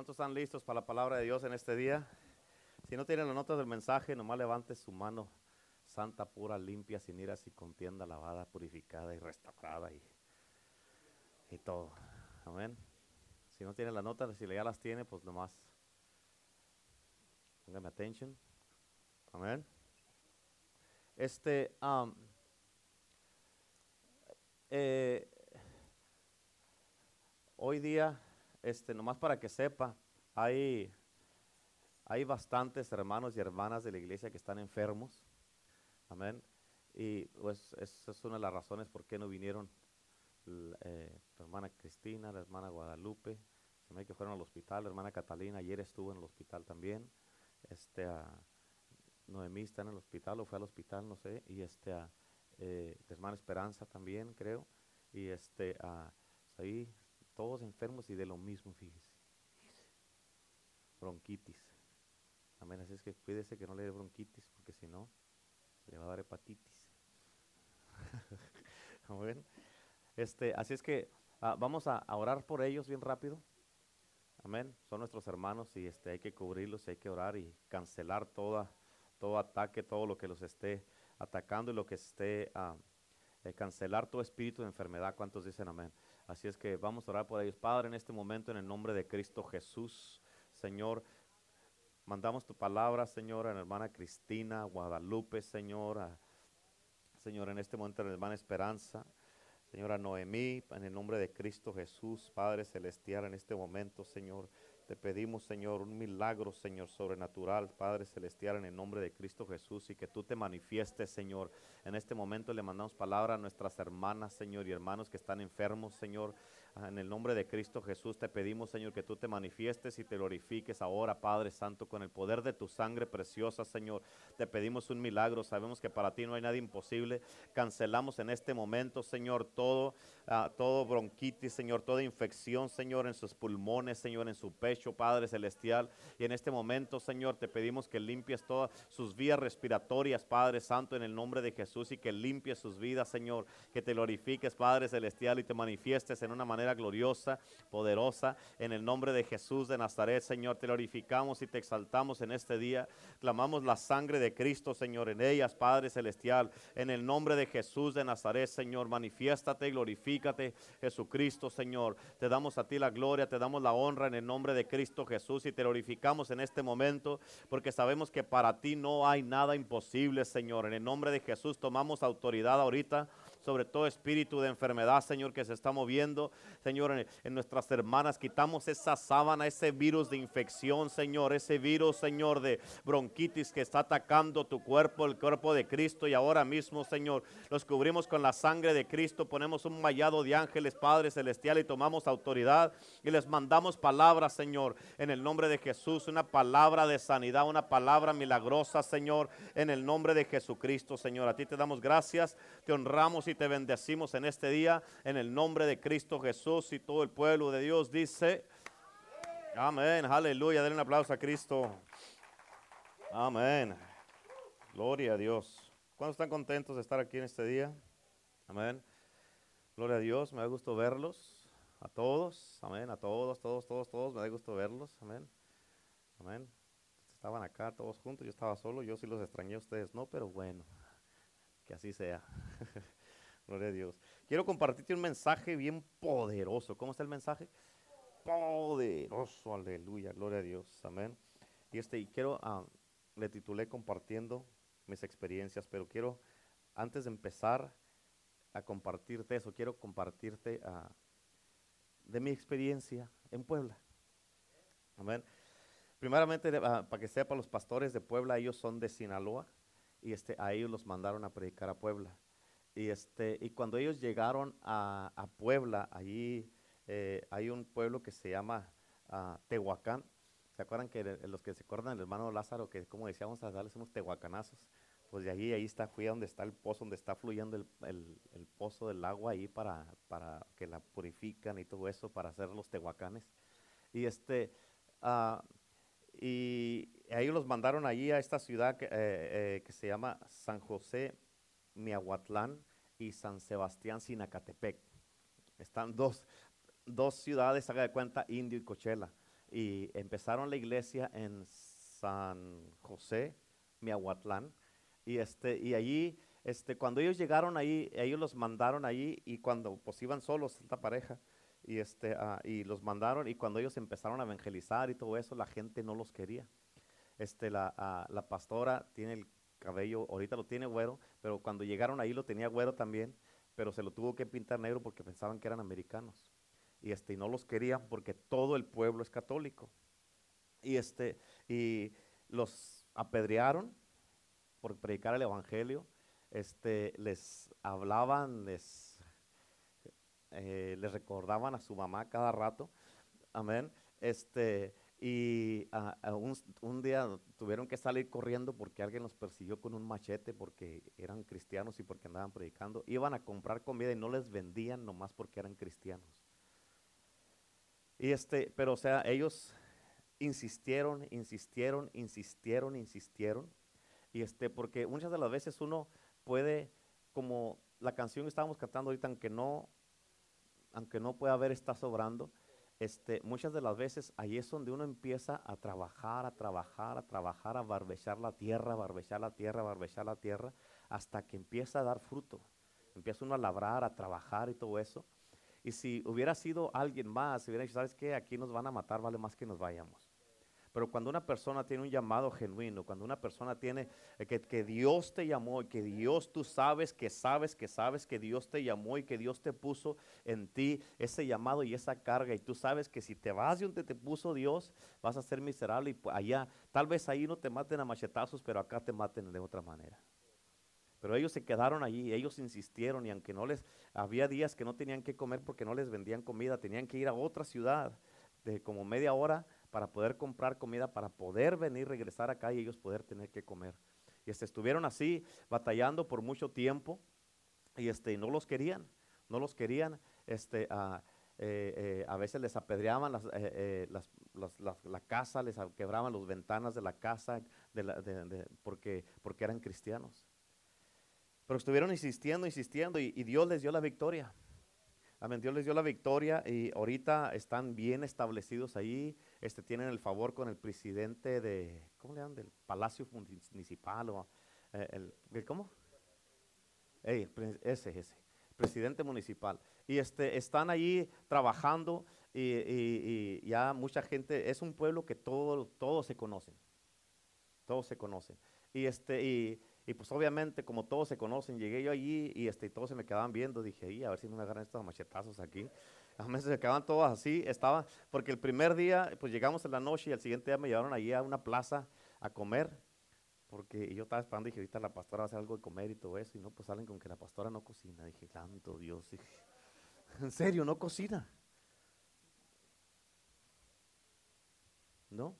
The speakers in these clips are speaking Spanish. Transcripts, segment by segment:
¿Cuántos están listos para la palabra de Dios en este día? Si no tienen las notas del mensaje, nomás levante su mano santa, pura, limpia, sin iras y contienda, lavada, purificada y restaurada y, y todo. Amén. Si no tienen las notas, si ya las tiene, pues nomás póngame atención. Amén. Este, eh, hoy día este, nomás para que sepa, hay, hay bastantes hermanos y hermanas de la iglesia que están enfermos. Amén. Y pues esa es una de las razones por qué no vinieron eh, la hermana Cristina, la hermana Guadalupe, se que fueron al hospital, la hermana Catalina ayer estuvo en el hospital también. Este, Noemí está en el hospital o fue al hospital, no sé. Y este, eh, la hermana Esperanza también, creo. Y este, pues ahí todos enfermos y de lo mismo, fíjese. Bronquitis. Amén. Así es que cuídese que no le dé bronquitis, porque si no, le va a dar hepatitis. Amén. Este, así es que ah, vamos a, orar por ellos bien rápido. Amén. Son nuestros hermanos y este, hay que cubrirlos, hay que orar y cancelar toda, todo ataque, todo lo que los esté atacando y lo que esté, ah, eh, cancelar todo espíritu de enfermedad. ¿Cuántos dicen amén? Así es que vamos a orar por ellos. Padre, en este momento, en el nombre de Cristo Jesús, Señor, mandamos tu palabra, Señor, a la hermana Cristina, Guadalupe, Señor, Señor, en este momento, a la hermana Esperanza. Señora Noemí, en el nombre de Cristo Jesús, Padre Celestial, en este momento, Señor, te pedimos, Señor, un milagro, Señor, sobrenatural, Padre Celestial, en el nombre de Cristo Jesús, y que tú te manifiestes, Señor. En este momento le mandamos palabra a nuestras hermanas, Señor, y hermanos que están enfermos, Señor. Ah, en el nombre de Cristo Jesús te pedimos, Señor, que tú te manifiestes y te glorifiques ahora, Padre Santo, con el poder de tu sangre preciosa, Señor. Te pedimos un milagro. Sabemos que para ti no hay nada imposible. Cancelamos en este momento, Señor, todo, ah, todo bronquitis, Señor, toda infección, Señor, en sus pulmones, Señor, en su pecho, Padre Celestial. Y en este momento, Señor, te pedimos que limpies todas sus vías respiratorias, Padre Santo, en el nombre de Jesús y que limpies sus vidas, Señor. Que te glorifiques, Padre Celestial, y te manifiestes en una manera gloriosa, poderosa. En el nombre de Jesús de Nazaret, Señor, te glorificamos y te exaltamos en este día. Clamamos la sangre de Cristo, Señor, en ellas, Padre Celestial. En el nombre de Jesús de Nazaret, Señor, manifiéstate glorifícate, Jesucristo, Señor. Te damos a ti la gloria, te damos la honra en el nombre de Cristo Jesús y te glorificamos en este momento porque sabemos que para ti no hay nada imposible, Señor. En el nombre de Jesús tomamos autoridad ahorita sobre todo espíritu de enfermedad, Señor, que se está moviendo, Señor, en, nuestras hermanas. Quitamos esa sábana, ese virus de infección, Señor, ese virus, Señor, de bronquitis que está atacando tu cuerpo, el cuerpo de Cristo. Y ahora mismo, Señor, los cubrimos con la sangre de Cristo, ponemos un mallado de ángeles, Padre Celestial, y tomamos autoridad y les mandamos palabras, Señor, en el nombre de Jesús, una palabra de sanidad, una palabra milagrosa, Señor, en el nombre de Jesucristo, Señor. A ti te damos gracias, te honramos te bendecimos en este día en el nombre de Cristo Jesús y todo el pueblo de Dios dice, amén, aleluya, denle un aplauso a Cristo. Amén. Gloria a Dios. ¿Cuántos están contentos de estar aquí en este día? Amén. Gloria a Dios, me da gusto verlos. A todos, amén, a todos, todos, todos, todos, me da gusto verlos, amén. Amén. Estaban acá todos juntos, yo estaba solo, yo sí los extrañé a ustedes, no, pero bueno, que así sea. Gloria a Dios. Quiero compartirte un mensaje bien poderoso. ¿Cómo está el mensaje? Poderoso, aleluya, gloria a Dios, amén. Y este, y quiero, ah, le titulé compartiendo mis experiencias, pero quiero, antes de empezar a compartirte eso, quiero compartirte ah, de mi experiencia en Puebla. Amén. Primeramente, ah, para que sepa, los pastores de Puebla, ellos son de Sinaloa y este, a ellos los mandaron a predicar a Puebla. Y, este, y cuando ellos llegaron a, Puebla, allí eh, hay un pueblo que se llama uh, Tehuacán. ¿Se acuerdan que los que se acuerdan del hermano Lázaro, que como decíamos, a darles unos tehuacanazos? Pues de allí, ahí está, fui a donde está el pozo, donde está fluyendo el, pozo del agua ahí para, para, que la purifican y todo eso, para hacer los tehuacanes. Y este, uh, y ellos los mandaron allí a esta ciudad que, eh, eh, que se llama San José Miahuatlán y San Sebastián Sinacatepec. Están dos, dos ciudades, haga de cuenta, Indio y Cochela. y empezaron la iglesia en San José, Miahuatlán, y, este, y allí, este, cuando ellos llegaron ahí, ellos los mandaron allí y cuando pues iban solos, esta pareja, y, este, ah, y los mandaron y cuando ellos empezaron a evangelizar y todo eso, la gente no los quería. Este, la, ah, la pastora tiene el cabello, ahorita lo tiene güero, pero cuando llegaron ahí lo tenía güero también, pero se lo tuvo que pintar negro porque pensaban que eran americanos. Y, este, y no los querían porque todo el pueblo es católico. Y, este, y los apedrearon por predicar el evangelio. Este, les hablaban, les, eh, les recordaban a su mamá cada rato. Amén. Este, y ah, ah, un, día tuvieron que salir corriendo porque alguien los persiguió con un machete porque eran cristianos y porque andaban predicando. Iban a comprar comida y no les vendían nomás porque eran cristianos. Y este, pero o sea, ellos insistieron, insistieron, insistieron, insistieron. Y este, porque muchas de las veces uno puede, como la canción que estábamos cantando ahorita, aunque no, aunque no pueda haber, está sobrando este, muchas de las veces ahí es donde uno empieza a trabajar, a trabajar, a trabajar, a barbechar la tierra, barbechar la tierra, barbechar la tierra, hasta que empieza a dar fruto. Empieza uno a labrar, a trabajar y todo eso. Y si hubiera sido alguien más, si hubiera dicho, ¿sabes qué? Aquí nos van a matar, vale más que nos vayamos. Pero cuando una persona tiene un llamado genuino, cuando una persona tiene eh, que, que, Dios te llamó y que Dios tú sabes, que sabes, que sabes que Dios te llamó y que Dios te puso en ti ese llamado y esa carga y tú sabes que si te vas de donde te puso Dios, vas a ser miserable y allá, tal vez ahí no te maten a machetazos, pero acá te maten de otra manera. Pero ellos se quedaron allí, ellos insistieron y aunque no les, había días que no tenían que comer porque no les vendían comida, tenían que ir a otra ciudad de como media hora para poder comprar comida, para poder venir, regresar acá y ellos poder tener que comer. Y este, estuvieron así batallando por mucho tiempo y este, no los querían, no los querían. Este, a, eh, eh, veces les apedreaban las, eh, la casa, les quebraban las ventanas de la casa de porque, porque eran cristianos. Pero estuvieron insistiendo, insistiendo y Dios les dio la victoria. Amén. Dios les dio la victoria y ahorita están bien establecidos ahí. Este, tienen el favor con el presidente de, ¿cómo le llaman? Del Palacio Municipal o eh, el, ¿cómo? ese, ese, presidente municipal. Y este, están ahí trabajando y, ya mucha gente, es un pueblo que todos todo se conocen. Todos se conocen. Y este, y y pues obviamente, como todos se conocen, llegué yo allí y este, todos se me quedaban viendo. Dije, ahí, a ver si no me agarran estos machetazos aquí. A veces se quedaban todos así. Estaba, porque el primer día, pues llegamos en la noche y el siguiente día me llevaron allí a una plaza a comer. Porque yo estaba esperando, dije, ahorita la pastora va a hacer algo de comer y todo eso. Y no, pues salen con que la pastora no cocina. Dije, santo Dios. en serio, no cocina. ¿No?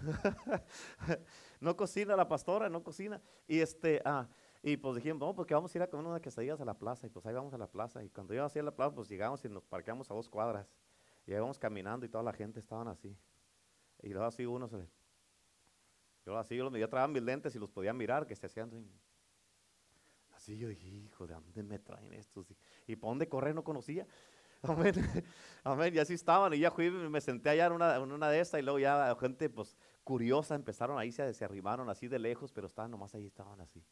no cocina la pastora, no cocina. Y este, ah, y pues dijimos, vamos, porque vamos a ir a comer unas quesadillas a la plaza. Y pues ahí vamos a la plaza. Y cuando yo hacía la plaza, pues llegamos y nos parqueamos a dos cuadras. Y íbamos caminando y toda la gente estaban así. Y luego así uno se Yo así, yo, yo traía mis lentes y los podía mirar, que se hacían así. yo dije, hijo, ¿de dónde me traen estos? Y, y por dónde correr no conocía. Amén. Amén. Y así estaban. Y ya fui, me senté allá en una, de estas y luego ya gente pues curiosa empezaron ahí, se, se arrimaron así de lejos, pero estaban nomás ahí, estaban así.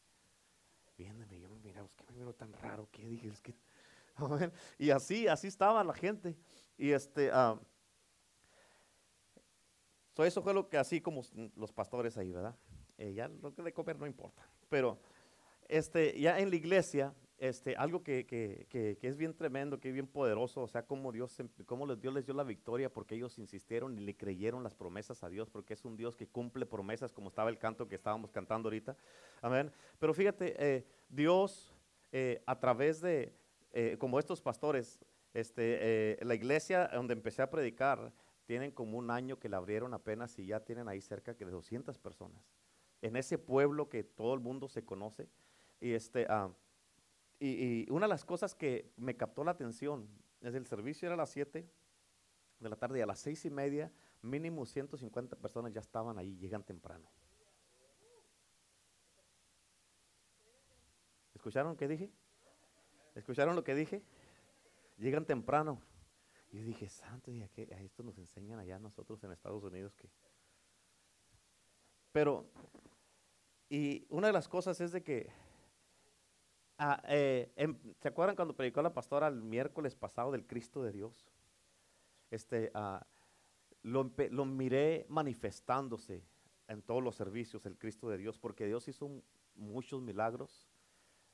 Viéndome, yo me miraba, es que me veo tan raro, ¿qué dije? Es que, amén. Y así, así estaba la gente. Y este, uh, eso fue lo que así como los pastores ahí, ¿verdad? Eh, ya lo que de comer no importa. Pero este, ya en la iglesia este, algo que, que, que, es bien tremendo, que es bien poderoso, o sea, cómo Dios, cómo Dios les dio la victoria porque ellos insistieron y le creyeron las promesas a Dios, porque es un Dios que cumple promesas, como estaba el canto que estábamos cantando ahorita. Amén. Pero fíjate, eh, Dios eh, a través de, eh, como estos pastores, este, la iglesia donde empecé a predicar, tienen como un año que la abrieron apenas y ya tienen ahí cerca de 200 personas. En ese pueblo que todo el mundo se conoce. Y este... Uh, y, una de las cosas que me captó la atención es el servicio era a las 7 de la tarde y a las 6 y media mínimo 150 personas ya estaban ahí, llegan temprano. ¿Escucharon qué dije? ¿Escucharon lo que dije? Llegan temprano. Y dije, santo, y a, qué, a esto nos enseñan allá nosotros en Estados Unidos que... Pero, y una de las cosas es de que, ah, eh, em, ¿se acuerdan cuando predicó la pastora el miércoles pasado del Cristo de Dios? Este, ah, lo, lo miré manifestándose en todos los servicios el Cristo de Dios, porque Dios hizo muchos milagros,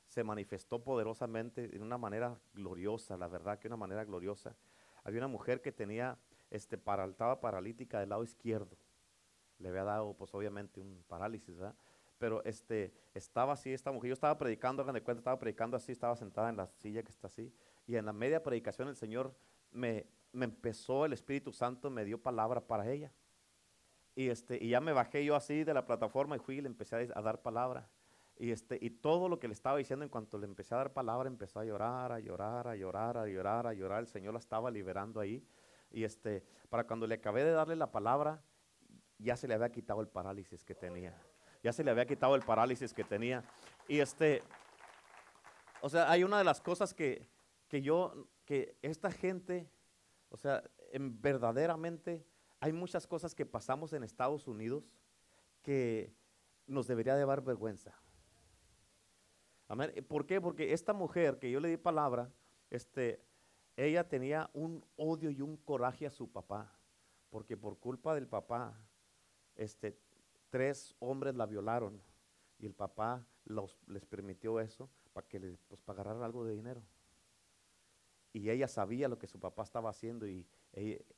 se manifestó poderosamente de una manera gloriosa, la verdad que una manera gloriosa. Había una mujer que tenía, este, para, estaba paralítica del lado izquierdo. Le había dado, pues obviamente, un parálisis, ¿verdad? Pero este, estaba así esta mujer. Yo estaba predicando, hagan de cuenta, estaba predicando así, estaba sentada en la silla que está así. Y en la media predicación el Señor me, me empezó, el Espíritu Santo me dio palabra para ella. Y, este, y ya me bajé yo así de la plataforma y fui y le empecé a, a dar palabra. Y, este, y todo lo que le estaba diciendo, en cuanto le empecé a dar palabra, empezó a llorar, a llorar, a llorar, a llorar, a llorar. El Señor la estaba liberando ahí. Y este, para cuando le acabé de darle la palabra, ya se le había quitado el parálisis que tenía. Ya se le había quitado el parálisis que tenía. Y este, o sea, hay una de las cosas que, que yo, que esta gente, o sea, en, verdaderamente hay muchas cosas que pasamos en Estados Unidos que nos debería de dar vergüenza. ¿Por qué? Porque esta mujer que yo le di palabra, este, ella tenía un odio y un coraje a su papá, porque por culpa del papá, este, tres hombres la violaron y el papá les permitió eso para que les pues, algo de dinero. Y ella sabía lo que su papá estaba haciendo y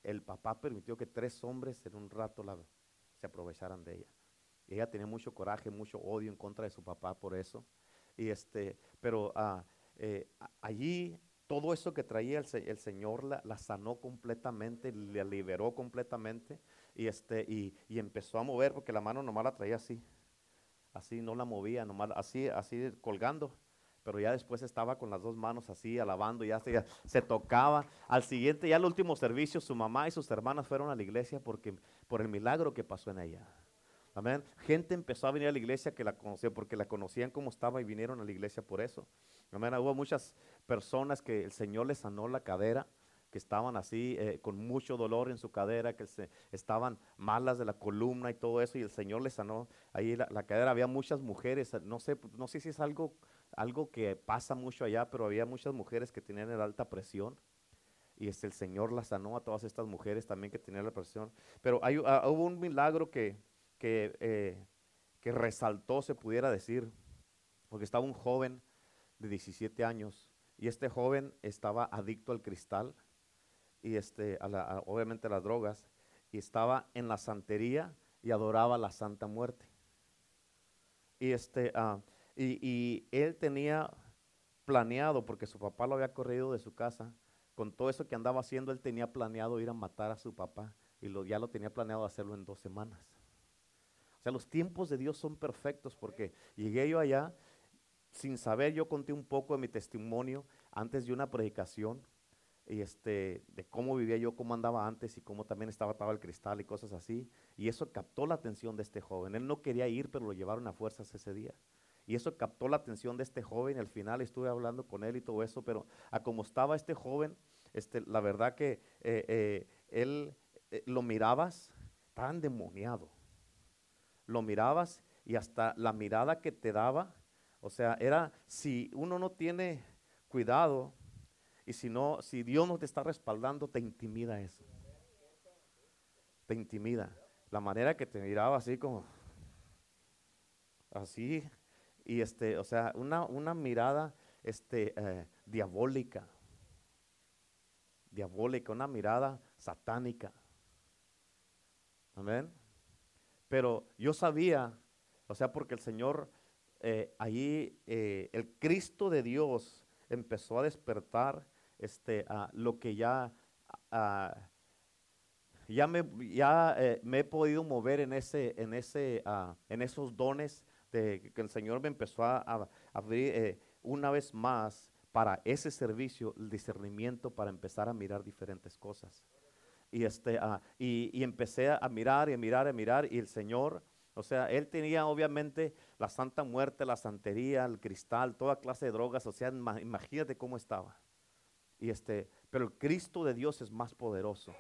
el papá permitió que tres hombres en un rato se aprovecharan de ella. Ella tenía mucho coraje, mucho odio en contra de su papá por eso. Y este, pero ah, eh, allí todo eso que traía el, Señor la, sanó completamente, la liberó completamente y, este, y, empezó a mover porque la mano nomás la traía así, así no la movía, nomás así, así colgando. Pero ya después estaba con las dos manos así, alabando, ya se, se tocaba. Al siguiente, ya el último servicio, su mamá y sus hermanas fueron a la iglesia porque, por el milagro que pasó en ella. Amén. Gente empezó a venir a la iglesia que la conocía porque la conocían como estaba y vinieron a la iglesia por eso. Amén. Hubo muchas personas que el Señor les sanó la cadera, estaban así eh, con mucho dolor en su cadera, que se, estaban malas de la columna y todo eso, y el Señor les sanó ahí la, cadera. Había muchas mujeres, no sé, no sé si es algo, algo que pasa mucho allá, pero había muchas mujeres que tenían alta presión y este, el Señor las sanó a todas estas mujeres también que tenían la presión. Pero hay, ah, hubo un milagro que, que, eh, que resaltó, se pudiera decir, porque estaba un joven de 17 años y este joven estaba adicto al cristal y este, obviamente a las drogas y estaba en la santería y adoraba la Santa Muerte. Y, este, ah, y, y, él tenía planeado, porque su papá lo había corrido de su casa, con todo eso que andaba haciendo, él tenía planeado ir a matar a su papá y lo, ya lo tenía planeado hacerlo en dos semanas sea, los tiempos de Dios son perfectos porque llegué yo allá sin saber, yo conté un poco de mi testimonio antes de una predicación y este, de cómo vivía yo, cómo andaba antes y cómo también estaba atado el cristal y cosas así. Y eso captó la atención de este joven. Él no quería ir, pero lo llevaron a fuerzas ese día. Y eso captó la atención de este joven. Al final estuve hablando con él y todo eso, pero a como estaba este joven, este, la verdad que eh, eh, él eh, lo mirabas tan demoniado lo mirabas y hasta la mirada que te daba, o sea, era si uno no tiene cuidado y si no, si Dios no te está respaldando, te intimida eso. Te intimida. La manera que te miraba así como, así, y este, o sea, una, una mirada este, eh, diabólica, diabólica, una mirada satánica. Amén. Pero yo sabía, o sea, porque el Señor, eh, ahí, eh, el Cristo de Dios empezó a despertar este, a lo que ya, ya, me, ya eh, me he podido mover en, ese, en, ese, en esos dones de que el Señor me empezó a, abrir una vez más para ese servicio, el discernimiento para empezar a mirar diferentes cosas y, este, ah, y, empecé a mirar y a mirar y a mirar y el Señor, o sea, él tenía obviamente la santa muerte, la santería, el cristal, toda clase de drogas, o sea, imagínate cómo estaba. Y este, pero el Cristo de Dios es más poderoso.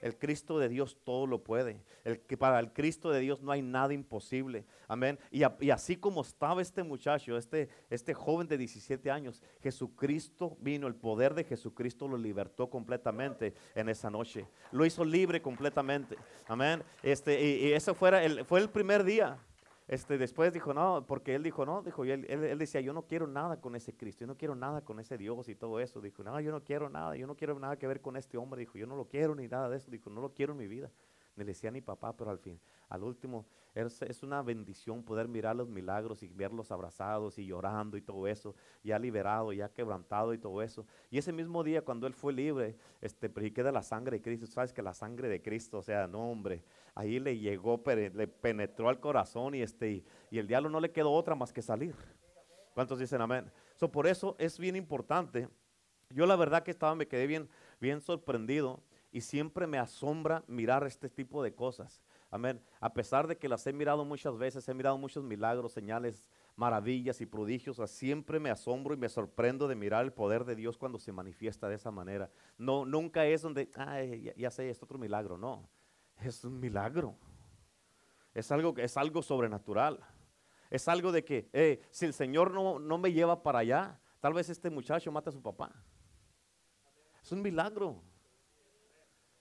El Cristo de Dios todo lo puede. El, que para el Cristo de Dios no hay nada imposible. Amén. Y, así como estaba este muchacho, este, este joven de 17 años, Jesucristo vino, el poder de Jesucristo lo libertó completamente en esa noche. Lo hizo libre completamente. Amén. Este, y, y eso fuera fue el primer día. Este, después dijo, no, porque él dijo, no, dijo, él, él, decía, yo no quiero nada con ese Cristo, yo no quiero nada con ese Dios y todo eso. Dijo, no, yo no quiero nada, yo no quiero nada que ver con este hombre. Dijo, yo no lo quiero ni nada de eso. Dijo, no lo quiero en mi vida. Le decía ni papá, pero al fin, al último, es, es, una bendición poder mirar los milagros y verlos abrazados y llorando y todo eso, ya liberado, ya quebrantado y todo eso. Y ese mismo día cuando él fue libre, este, prediqué de la sangre de Cristo. Sabes que la sangre de Cristo, o sea, no hombre, ahí le llegó, le penetró al corazón y, este, y, el diablo no le quedó otra más que salir. ¿Cuántos dicen amén? So, por eso es bien importante. Yo la verdad que estaba, me quedé bien, bien sorprendido y siempre me asombra mirar este tipo de cosas. Amén. A pesar de que las he mirado muchas veces, he mirado muchos milagros, señales, maravillas y prodigios, siempre me asombro y me sorprendo de mirar el poder de Dios cuando se manifiesta de esa manera. No, nunca es donde, ay, ya, ya sé, es otro milagro, no es un milagro. Es algo, es algo sobrenatural. Es algo de que, eh, si el Señor no, no me lleva para allá, tal vez este muchacho mate a su papá. Es un milagro.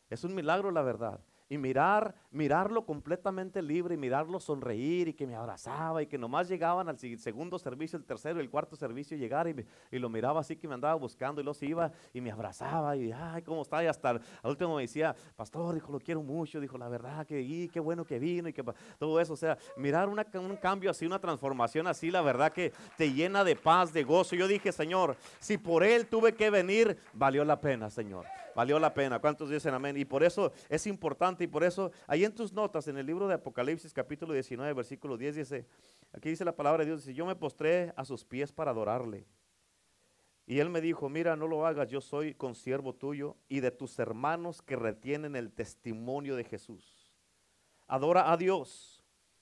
Es un milagro la verdad y mirar, mirarlo completamente libre y mirarlo sonreír y que me abrazaba y que nomás llegaban al segundo servicio, el tercero el cuarto servicio llegar y, y lo miraba así que me andaba buscando y los iba y me abrazaba y ay, ¿cómo está? Y hasta al último me decía, pastor, dijo, lo quiero mucho, dijo, la verdad que y, qué bueno que vino y que todo eso, o sea, mirar un cambio así, una transformación así, la verdad que te llena de paz, de gozo. Yo dije, Señor, si por él tuve que venir, valió la pena, Señor. Valió la pena. ¿Cuántos dicen amén? Y por eso es importante y por eso ahí en tus notas, en el libro de Apocalipsis capítulo 19, versículo 10 dice, aquí dice la palabra de Dios, dice, yo me postré a sus pies para adorarle. Y él me dijo, mira, no lo hagas, yo soy consiervo tuyo y de tus hermanos que retienen el testimonio de Jesús. Adora a Dios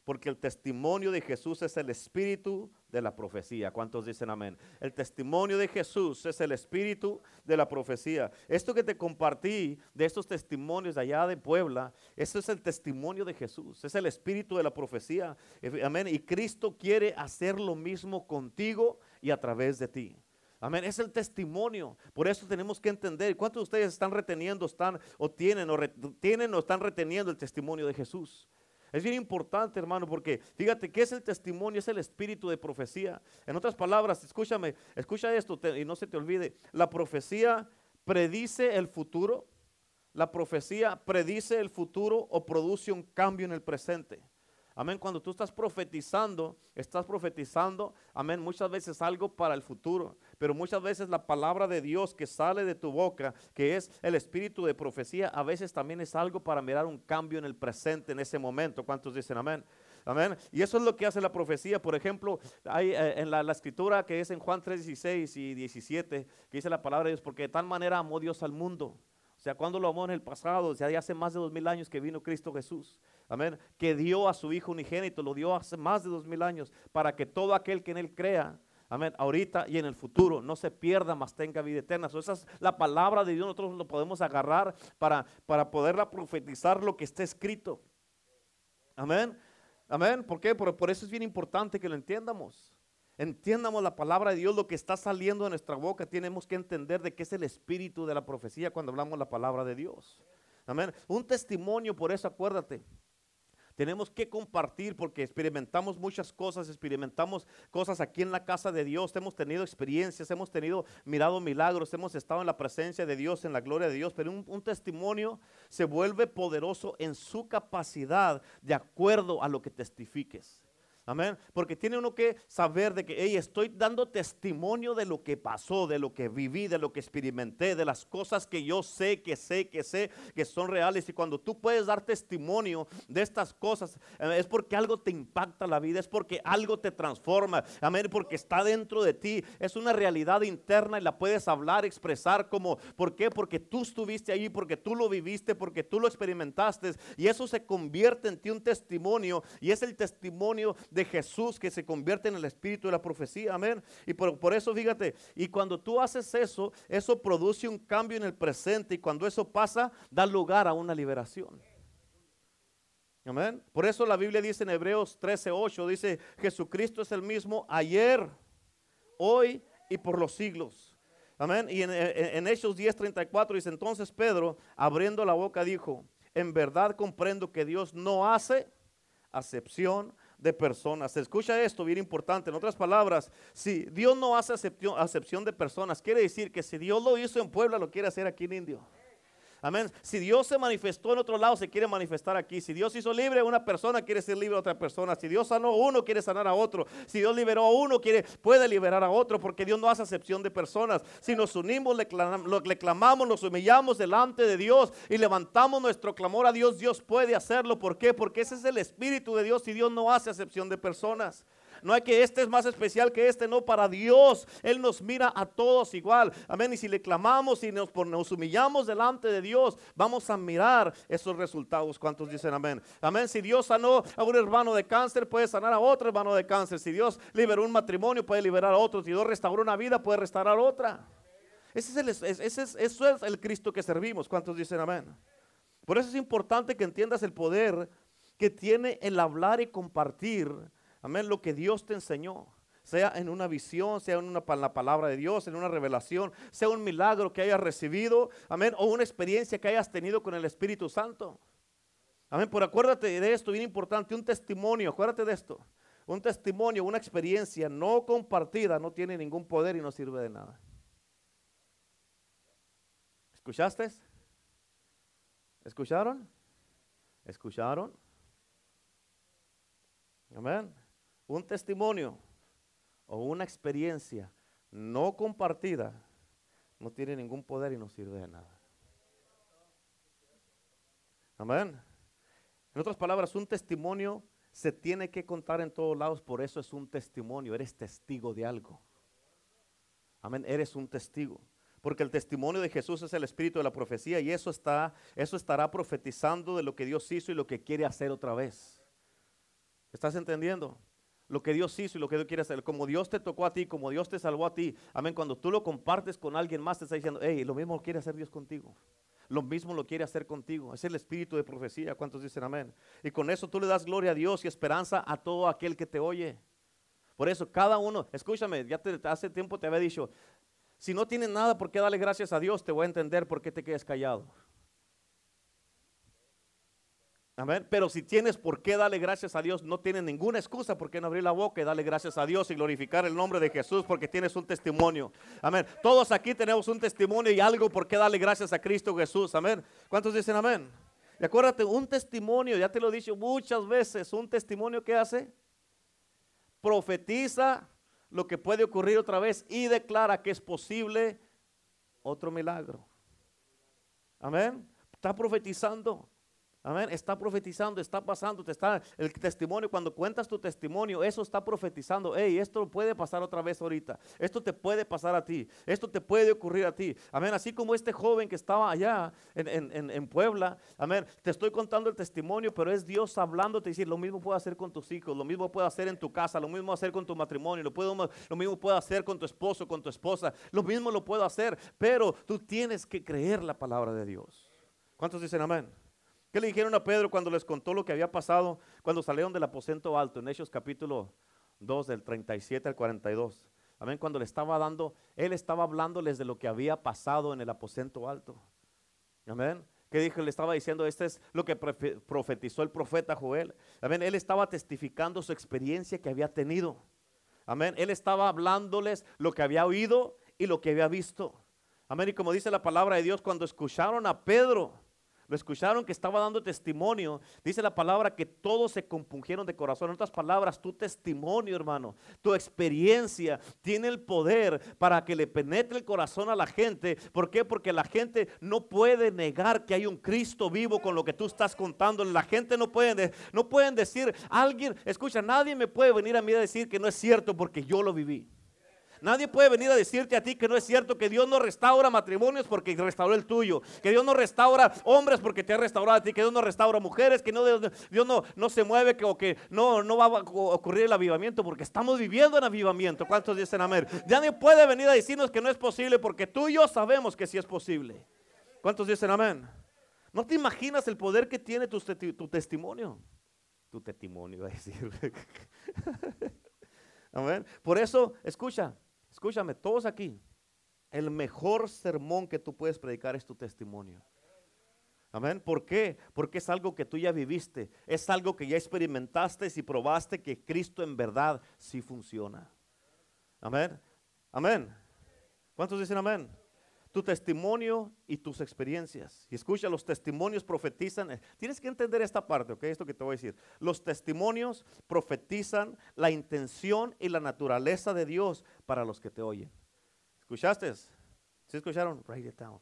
porque el testimonio de Jesús es el espíritu de la profecía. ¿Cuántos dicen amén? El testimonio de Jesús es el espíritu de la profecía. Esto que te compartí de estos testimonios de allá de Puebla, eso es el testimonio de Jesús, es el espíritu de la profecía. Amén. Y Cristo quiere hacer lo mismo contigo y a través de ti. Amén, es el testimonio. Por eso tenemos que entender cuántos de ustedes están reteniendo, están o tienen o tienen o están reteniendo el testimonio de Jesús. Es bien importante, hermano, porque fíjate que es el testimonio, es el espíritu de profecía. En otras palabras, escúchame, escucha esto y no se te olvide. La profecía predice el futuro. La profecía predice el futuro o produce un cambio en el presente. Amén. Cuando tú estás profetizando, estás profetizando, amén, muchas veces algo para el futuro. Pero muchas veces la palabra de Dios que sale de tu boca, que es el espíritu de profecía, a veces también es algo para mirar un cambio en el presente, en ese momento. ¿Cuántos dicen amén? Amén. Y eso es lo que hace la profecía. Por ejemplo, hay eh, en la, escritura que es en Juan 3, 16 y 17, que dice la palabra de Dios, porque de tal manera amó Dios al mundo o sea, cuando lo amó en el pasado, o sea, ya hace más de dos mil años que vino Cristo Jesús. Amén. Que dio a su Hijo unigénito, lo dio hace más de dos mil años, para que todo aquel que en Él crea, amén, ahorita y en el futuro, no se pierda, más tenga vida eterna. esa es la palabra de Dios, nosotros lo podemos agarrar para, para poderla profetizar lo que está escrito. Amén. Amén. ¿Por qué? por eso es bien importante que lo entiendamos. Entiendamos la palabra de Dios, lo que está saliendo de nuestra boca. Tenemos que entender de qué es el espíritu de la profecía cuando hablamos la palabra de Dios. Amén. Un testimonio, por eso acuérdate. Tenemos que compartir porque experimentamos muchas cosas, experimentamos cosas aquí en la casa de Dios, hemos tenido experiencias, hemos tenido mirado milagros, hemos estado en la presencia de Dios, en la gloria de Dios, pero un, testimonio se vuelve poderoso en su capacidad de acuerdo a lo que testifiques. Amén. Porque tiene uno que saber de que, estoy dando testimonio de lo que pasó, de lo que viví, de lo que experimenté, de las cosas que yo sé, que sé, que sé que son reales. Y cuando tú puedes dar testimonio de estas cosas, eh, es porque algo te impacta la vida, es porque algo te transforma. Amén. Porque está dentro de ti. Es una realidad interna y la puedes hablar, expresar como, ¿por qué? Porque tú estuviste ahí, porque tú lo viviste, porque tú lo experimentaste. Y eso se convierte en ti un testimonio. Y es el testimonio Jesús que se convierte en el espíritu de la profecía, amén. Y por, por eso, fíjate, y cuando tú haces eso, eso produce un cambio en el presente y cuando eso pasa, da lugar a una liberación. Amén. Por eso la Biblia dice en Hebreos 13:8, dice, Jesucristo es el mismo ayer, hoy y por los siglos. Amén. Y en, en, Hechos 10:34 dice, entonces Pedro, abriendo la boca, dijo, en verdad comprendo que Dios no hace acepción de personas. Escucha esto, bien importante. En otras palabras, si Dios no hace acepción de personas, quiere decir que si Dios lo hizo en Puebla, lo quiere hacer aquí en Indio. Amén. Si Dios se manifestó en otro lado, se quiere manifestar aquí. Si Dios hizo libre a una persona, quiere ser libre a otra persona. Si Dios sanó a uno, quiere sanar a otro. Si Dios liberó a uno, quiere, puede liberar a otro, porque Dios no hace excepción de personas. Si nos unimos, le, clamamos, nos humillamos delante de Dios y levantamos nuestro clamor a Dios, Dios puede hacerlo. ¿Por qué? Porque ese es el Espíritu de Dios y Dios no hace excepción de personas. No hay que este es más especial que este, no, para Dios. Él nos mira a todos igual. Amén. Y si le clamamos y nos, nos humillamos delante de Dios, vamos a mirar esos resultados. ¿Cuántos dicen amén? Amén. Si Dios sanó a un hermano de cáncer, puede sanar a otro hermano de cáncer. Si Dios liberó un matrimonio, puede liberar a otro. Si Dios restauró una vida, puede restaurar otra. Ese es el, es, es el Cristo que servimos. ¿Cuántos dicen amén? Por eso es importante que entiendas el poder que tiene el hablar y compartir Amén, lo que Dios te enseñó. Sea en una visión, sea en, una, la palabra de Dios, en una revelación, sea un milagro que hayas recibido, amén, o una experiencia que hayas tenido con el Espíritu Santo. Amén, por acuérdate de esto, bien importante, un testimonio, acuérdate de esto. Un testimonio, una experiencia no compartida no tiene ningún poder y no sirve de nada. ¿Escuchaste? ¿Escucharon? ¿Escucharon? Amén un testimonio o una experiencia no compartida no tiene ningún poder y no sirve de nada. Amén. En otras palabras, un testimonio se tiene que contar en todos lados, por eso es un testimonio, eres testigo de algo. Amén, eres un testigo. Porque el testimonio de Jesús es el espíritu de la profecía y eso está eso estará profetizando de lo que Dios hizo y lo que quiere hacer otra vez. ¿Estás entendiendo? Lo que Dios hizo y lo que Dios quiere hacer. Como Dios te tocó a ti, como Dios te salvó a ti. Amén. Cuando tú lo compartes con alguien más, te está diciendo, hey, lo mismo quiere hacer Dios contigo. Lo mismo lo quiere hacer contigo. Es el espíritu de profecía. ¿Cuántos dicen amén? Y con eso tú le das gloria a Dios y esperanza a todo aquel que te oye. Por eso cada uno, escúchame, ya te, hace tiempo te había dicho, si no tienes nada por qué darle gracias a Dios, te voy a entender por qué te quedes callado. Amén. Pero si tienes por qué darle gracias a Dios, no tienes ninguna excusa por qué no abrir la boca y darle gracias a Dios y glorificar el nombre de Jesús porque tienes un testimonio. Amén. Todos aquí tenemos un testimonio y algo por qué darle gracias a Cristo Jesús. Amén. ¿Cuántos dicen amén? Y acuérdate, un testimonio, ya te lo he dicho muchas veces, un testimonio que hace, profetiza lo que puede ocurrir otra vez y declara que es posible otro milagro. Amén. Está profetizando. Amén. Está profetizando, está pasando, te está el testimonio. Cuando cuentas tu testimonio, eso está profetizando. Hey, esto puede pasar otra vez ahorita. Esto te puede pasar a ti. Esto te puede ocurrir a ti. Amén. Así como este joven que estaba allá en, Puebla. Amén. Te estoy contando el testimonio, pero es Dios hablándote y decir, lo mismo puede hacer con tus hijos, lo mismo puede hacer en tu casa, lo mismo hacer con tu matrimonio, lo, lo mismo puede hacer con tu esposo, con tu esposa. Lo mismo lo puedo hacer, pero tú tienes que creer la palabra de Dios. ¿Cuántos dicen amén? ¿Qué le dijeron a Pedro cuando les contó lo que había pasado cuando salieron del aposento alto? En Hechos capítulo 2, del 37 al 42. Amén, cuando le estaba dando, él estaba hablándoles de lo que había pasado en el aposento alto. Amén. ¿Qué dijo? Le estaba diciendo, este es lo que profetizó el profeta Joel. Amén. Él estaba testificando su experiencia que había tenido. Amén. Él estaba hablándoles lo que había oído y lo que había visto. Amén. Y como dice la palabra de Dios, cuando escucharon a Pedro, lo escucharon que estaba dando testimonio. Dice la palabra que todos se compungieron de corazón. En otras palabras, tu testimonio, hermano, tu experiencia tiene el poder para que le penetre el corazón a la gente. ¿Por qué? Porque la gente no puede negar que hay un Cristo vivo con lo que tú estás contando. La gente no puede, no pueden decir, alguien, escucha, nadie me puede venir a mí a decir que no es cierto porque yo lo viví. Nadie puede venir a decirte a ti que no es cierto que Dios no restaura matrimonios porque restauró el tuyo, que Dios no restaura hombres porque te ha restaurado a ti, que Dios no restaura mujeres, que no, Dios no, no se mueve que, o que no, no va a ocurrir el avivamiento porque estamos viviendo en avivamiento. ¿Cuántos dicen amén? Nadie puede venir a decirnos que no es posible porque tú y yo sabemos que sí es posible. ¿Cuántos dicen amén? ¿No te imaginas el poder que tiene tu, tu testimonio? Tu testimonio, iba a decir. amén. Por eso, escucha, Escúchame, todos aquí, el mejor sermón que tú puedes predicar es tu testimonio. Amén. ¿Por qué? Porque es algo que tú ya viviste, es algo que ya experimentaste y probaste que Cristo en verdad sí funciona. Amén. Amén. ¿Cuántos dicen amén? Tu testimonio y tus experiencias. Y escucha, los testimonios profetizan. Tienes que entender esta parte, ¿ok? Esto que te voy a decir. Los testimonios profetizan la intención y la naturaleza de Dios para los que te oyen. ¿Escuchaste? ¿Sí escucharon? Write it down.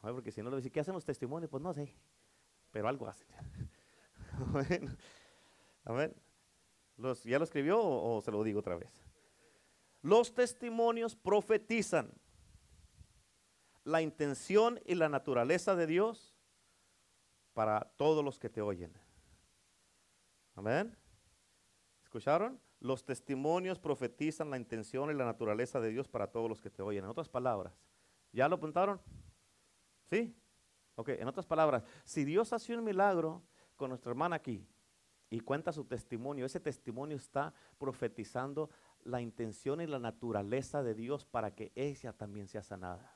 ver, porque si no le dice, ¿qué hacen los testimonios? Pues no sé, pero algo hacen. Amén. Los, ¿Ya lo escribió o se lo digo otra vez? Los testimonios profetizan la intención y la naturaleza de Dios para todos los que te oyen. Amén. ¿Escucharon? Los testimonios profetizan la intención y la naturaleza de Dios para todos los que te oyen. En otras palabras, ¿ya lo apuntaron? ¿Sí? Ok, en otras palabras, si Dios hace un milagro con nuestra hermana aquí y cuenta su testimonio, ese testimonio está profetizando la intención y la naturaleza de Dios para que ella también sea sanada.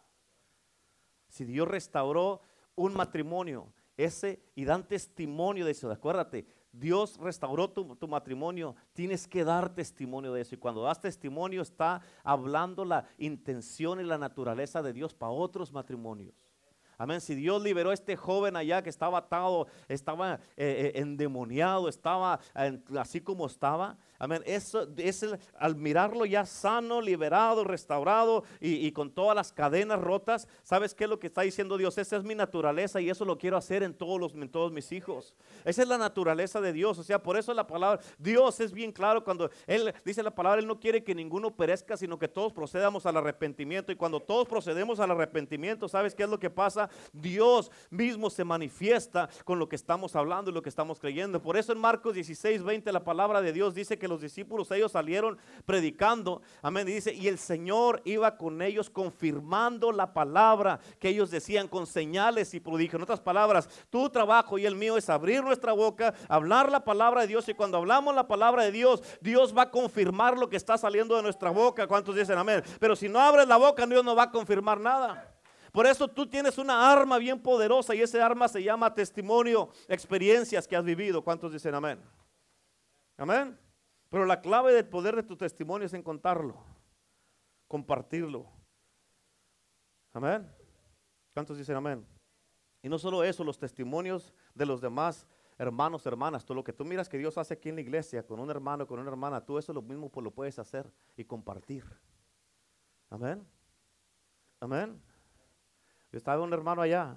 Si Dios restauró un matrimonio, ese y dan testimonio de eso, acuérdate, Dios restauró tu, tu, matrimonio, tienes que dar testimonio de eso. Y cuando das testimonio está hablando la intención y la naturaleza de Dios para otros matrimonios. Amén. Si Dios liberó a este joven allá que estaba atado, estaba eh, eh, endemoniado, estaba así como estaba. Amén. Eso es al mirarlo ya sano, liberado, restaurado y, con todas las cadenas rotas. ¿Sabes qué es lo que está diciendo Dios? Esa es mi naturaleza y eso lo quiero hacer en todos, los, en todos mis hijos. Esa es la naturaleza de Dios. O sea, por eso la palabra, Dios es bien claro cuando Él dice la palabra, Él no quiere que ninguno perezca, sino que todos procedamos al arrepentimiento. Y cuando todos procedemos al arrepentimiento, ¿sabes qué es lo que pasa? Dios mismo se manifiesta con lo que estamos hablando y lo que estamos creyendo. Por eso en Marcos 16, 20 la palabra de Dios dice que los discípulos ellos salieron predicando. Amén. Y dice, y el Señor iba con ellos confirmando la palabra que ellos decían con señales y prodigios. En otras palabras, tu trabajo y el mío es abrir nuestra boca, hablar la palabra de Dios y cuando hablamos la palabra de Dios, Dios va a confirmar lo que está saliendo de nuestra boca. ¿Cuántos dicen amén? Pero si no abres la boca, Dios no va a confirmar nada. Por eso tú tienes una arma bien poderosa y ese arma se llama testimonio, experiencias que has vivido. ¿Cuántos dicen amén? Amén. Pero la clave del poder de tu testimonio es en contarlo, compartirlo. Amén. ¿Cuántos dicen amén? Y no solo eso, los testimonios de los demás hermanos, hermanas, todo lo que tú miras que Dios hace aquí en la iglesia con un hermano, con una hermana, tú eso lo mismo pues lo puedes hacer y compartir. Amén. Amén. Yo estaba un hermano allá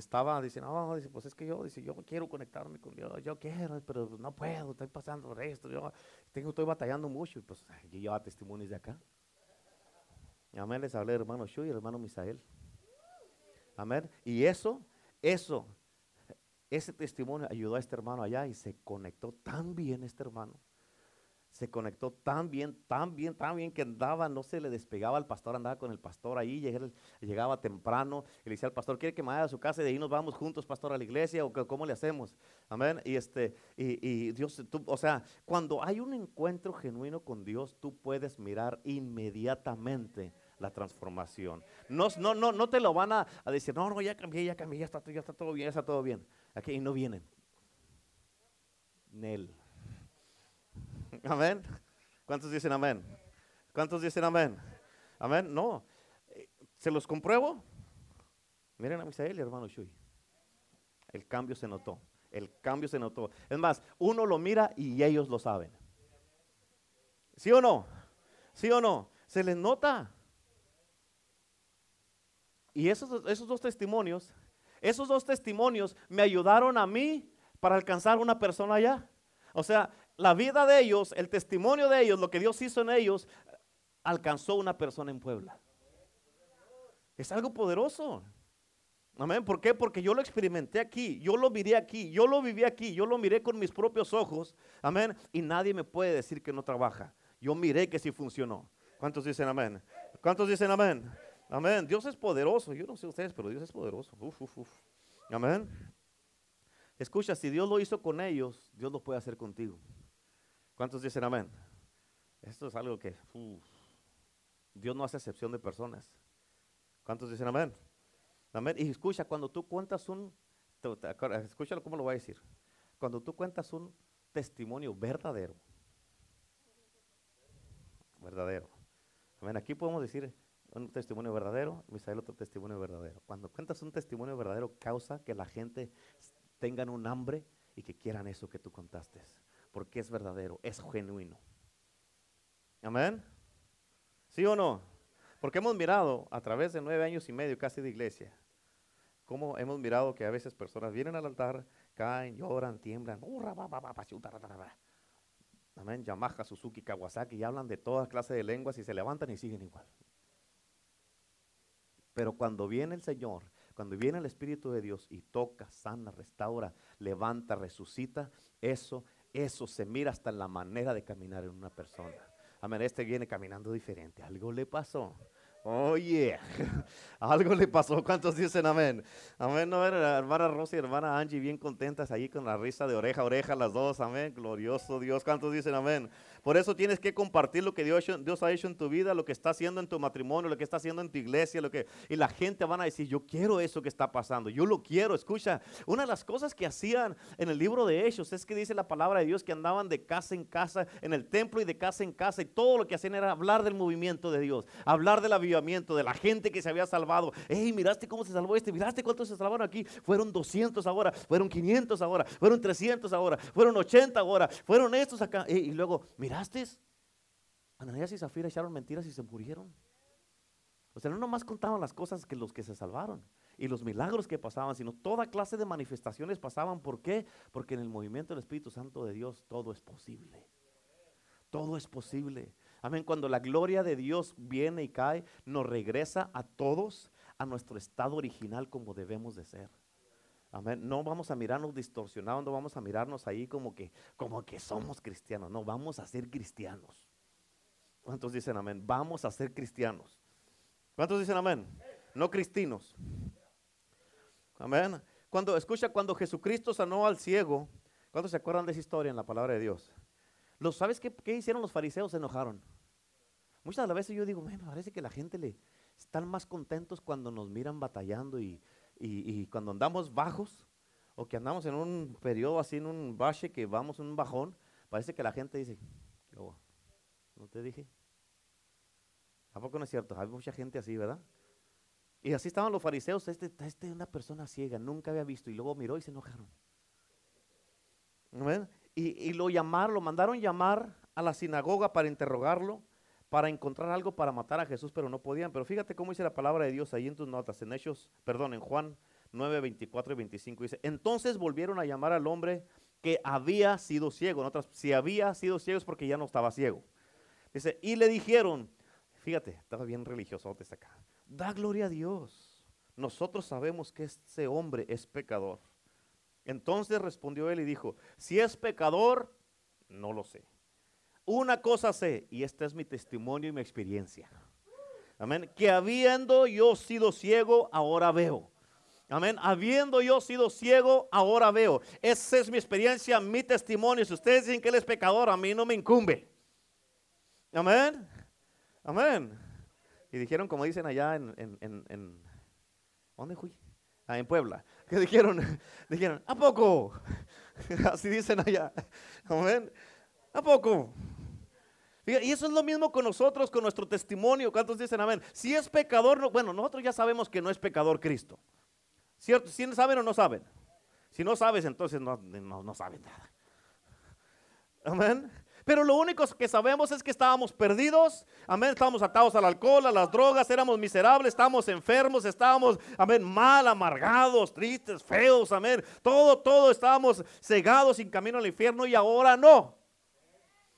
estaba diciendo, no, dice, pues es que yo, dice, yo quiero conectarme con Dios, yo quiero, pero no puedo, estoy pasando por esto, yo tengo, estoy batallando mucho, y pues yo llevaba testimonios de acá. Amén, les hablé hermano Shu y hermano Misael. Amén. Y eso, eso, ese testimonio ayudó a este hermano allá y se conectó tan bien este hermano se conectó tan bien, tan bien, tan bien que andaba, no se le despegaba al pastor, andaba con el pastor ahí, llegaba, temprano y le decía al pastor, ¿quiere que me vaya a su casa y de ahí nos vamos juntos, pastor, a la iglesia o cómo le hacemos? Amén. Y, este, y, Dios, o sea, cuando hay un encuentro genuino con Dios, tú puedes mirar inmediatamente la transformación. No, no, no, no te lo van a, decir, no, no, ya cambié, ya cambié, ya está, ya está todo bien, ya está todo bien. Aquí y no vienen. Nel. Amén. ¿Cuántos dicen amén? ¿Cuántos dicen amén? Amén. No. ¿Se los compruebo? Miren a Misael hermano Shui. El cambio se notó. El cambio se notó. Es más, uno lo mira y ellos lo saben. ¿Sí o no? ¿Sí o no? Se les nota. Y esos, esos dos testimonios, esos dos testimonios me ayudaron a mí para alcanzar una persona allá. O sea, la vida de ellos, el testimonio de ellos, lo que Dios hizo en ellos, alcanzó una persona en Puebla. Es algo poderoso. Amén. ¿Por qué? Porque yo lo experimenté aquí, yo lo miré aquí, yo lo viví aquí, yo lo miré con mis propios ojos. Amén. Y nadie me puede decir que no trabaja. Yo miré que sí funcionó. ¿Cuántos dicen amén? ¿Cuántos dicen amén? Amén. Dios es poderoso. Yo no sé ustedes, pero Dios es poderoso. Uf, uf, uf. Amén. Escucha, si Dios lo hizo con ellos, Dios lo puede hacer contigo. ¿Cuántos dicen amén? Esto es algo que Dios no hace excepción de personas. ¿Cuántos dicen amén? Amén. Y escucha, cuando tú cuentas un, escúchalo cómo lo voy a decir. Cuando tú cuentas un testimonio verdadero, verdadero. Amén. Aquí podemos decir un testimonio verdadero, Misael otro testimonio verdadero. Cuando cuentas un testimonio verdadero, causa que la gente tengan un hambre y que quieran eso que tú contaste. Porque es verdadero, es genuino. Amén. ¿Sí o no? Porque hemos mirado a través de nueve años y medio casi de iglesia, cómo hemos mirado que a veces personas vienen al altar, caen, lloran, tiemblan, amén, Yamaha, Suzuki, Kawasaki, y hablan de toda clase de lenguas y se levantan y siguen igual. Pero cuando viene el Señor, cuando viene el Espíritu de Dios y toca, sana, restaura, levanta, resucita, eso, eso se mira hasta en la manera de caminar en una persona. Amén, este viene caminando diferente. Algo le pasó. Oye, algo le pasó. ¿Cuántos dicen amén? Amén. No, la hermana Rosy y hermana Angie bien contentas ahí con la risa de oreja a oreja, las dos. Amén. Glorioso Dios. ¿Cuántos dicen amén? Por eso tienes que compartir lo que Dios, ha hecho en tu vida, lo que está haciendo en tu matrimonio, lo que está haciendo en tu iglesia, lo que y la gente van a decir, yo quiero eso que está pasando, yo lo quiero. Escucha, una de las cosas que hacían en el libro de Hechos es que dice la palabra de Dios que andaban de casa en casa, en el templo y de casa en casa y todo lo que hacían era hablar del movimiento de Dios, hablar del avivamiento, de la gente que se había salvado. Hey, miraste cómo se salvó este, miraste cuántos se salvaron aquí. Fueron 200 ahora, fueron 500 ahora, fueron 300 ahora, fueron 80 ahora, fueron estos acá. y luego, ¿miraste? Ananías y Zafira echaron mentiras y se murieron. O sea, no nomás contaban las cosas que los que se salvaron y los milagros que pasaban, sino toda clase de manifestaciones pasaban. ¿Por qué? Porque en el movimiento del Espíritu Santo de Dios todo es posible. Todo es posible. Amén. Cuando la gloria de Dios viene y cae, nos regresa a todos a nuestro estado original como debemos de ser. Amén. No vamos a mirarnos distorsionados, no vamos a mirarnos ahí como que, como que somos cristianos. No, vamos a ser cristianos. ¿Cuántos dicen amén? Vamos a ser cristianos. ¿Cuántos dicen amén? No cristinos. Amén. Cuando, escucha, cuando Jesucristo sanó al ciego, ¿cuántos se acuerdan de esa historia en la palabra de Dios? ¿Los, ¿Sabes qué, qué hicieron los fariseos? Se enojaron. Muchas de las veces yo digo, bueno, parece que la gente le están más contentos cuando nos miran batallando y, y, cuando andamos bajos o que andamos en un periodo así, en un bache, que vamos en un bajón, parece que la gente dice, ¿no te dije? ¿A poco no es cierto? Hay mucha gente así, ¿verdad? Y así estaban los fariseos, este, este es una persona ciega, nunca había visto, y luego miró y se enojaron. Y, lo llamaron, lo mandaron llamar a la sinagoga para interrogarlo, para encontrar algo para matar a Jesús, pero no podían. Pero fíjate cómo dice la palabra de Dios ahí en tus notas, en Hechos, perdón, en Juan 9, 24 y 25. Dice, entonces volvieron a llamar al hombre que había sido ciego. En otras, si había sido ciego es porque ya no estaba ciego. Dice, y le dijeron, fíjate, estaba bien religioso desde acá, da gloria a Dios. Nosotros sabemos que ese hombre es pecador. Entonces respondió él y dijo, si es pecador, no lo sé una cosa sé, y este es mi testimonio y mi experiencia. Amén. Que habiendo yo sido ciego, ahora veo. Amén. Habiendo yo sido ciego, ahora veo. Esa es mi experiencia, mi testimonio. Si ustedes dicen que él es pecador, a mí no me incumbe. Amén. Amén. Y dijeron, como dicen allá en, en, en, ¿dónde fui? Ah, en Puebla. Que dijeron, dijeron, ¿a poco? Así dicen allá. Amén. ¿A poco? Y eso es lo mismo con nosotros, con nuestro testimonio. ¿Cuántos dicen amén? Si es pecador, bueno, nosotros ya sabemos que no es pecador Cristo. ¿Cierto? ¿Si saben o no saben? Si no sabes, entonces no, no, no saben nada. Amén. Pero lo único que sabemos es que estábamos perdidos, amén, estábamos atados al alcohol, a las drogas, éramos miserables, estábamos enfermos, estábamos, amén, mal, amargados, tristes, feos, amén. Todo, todo estábamos cegados sin camino al infierno y ahora no.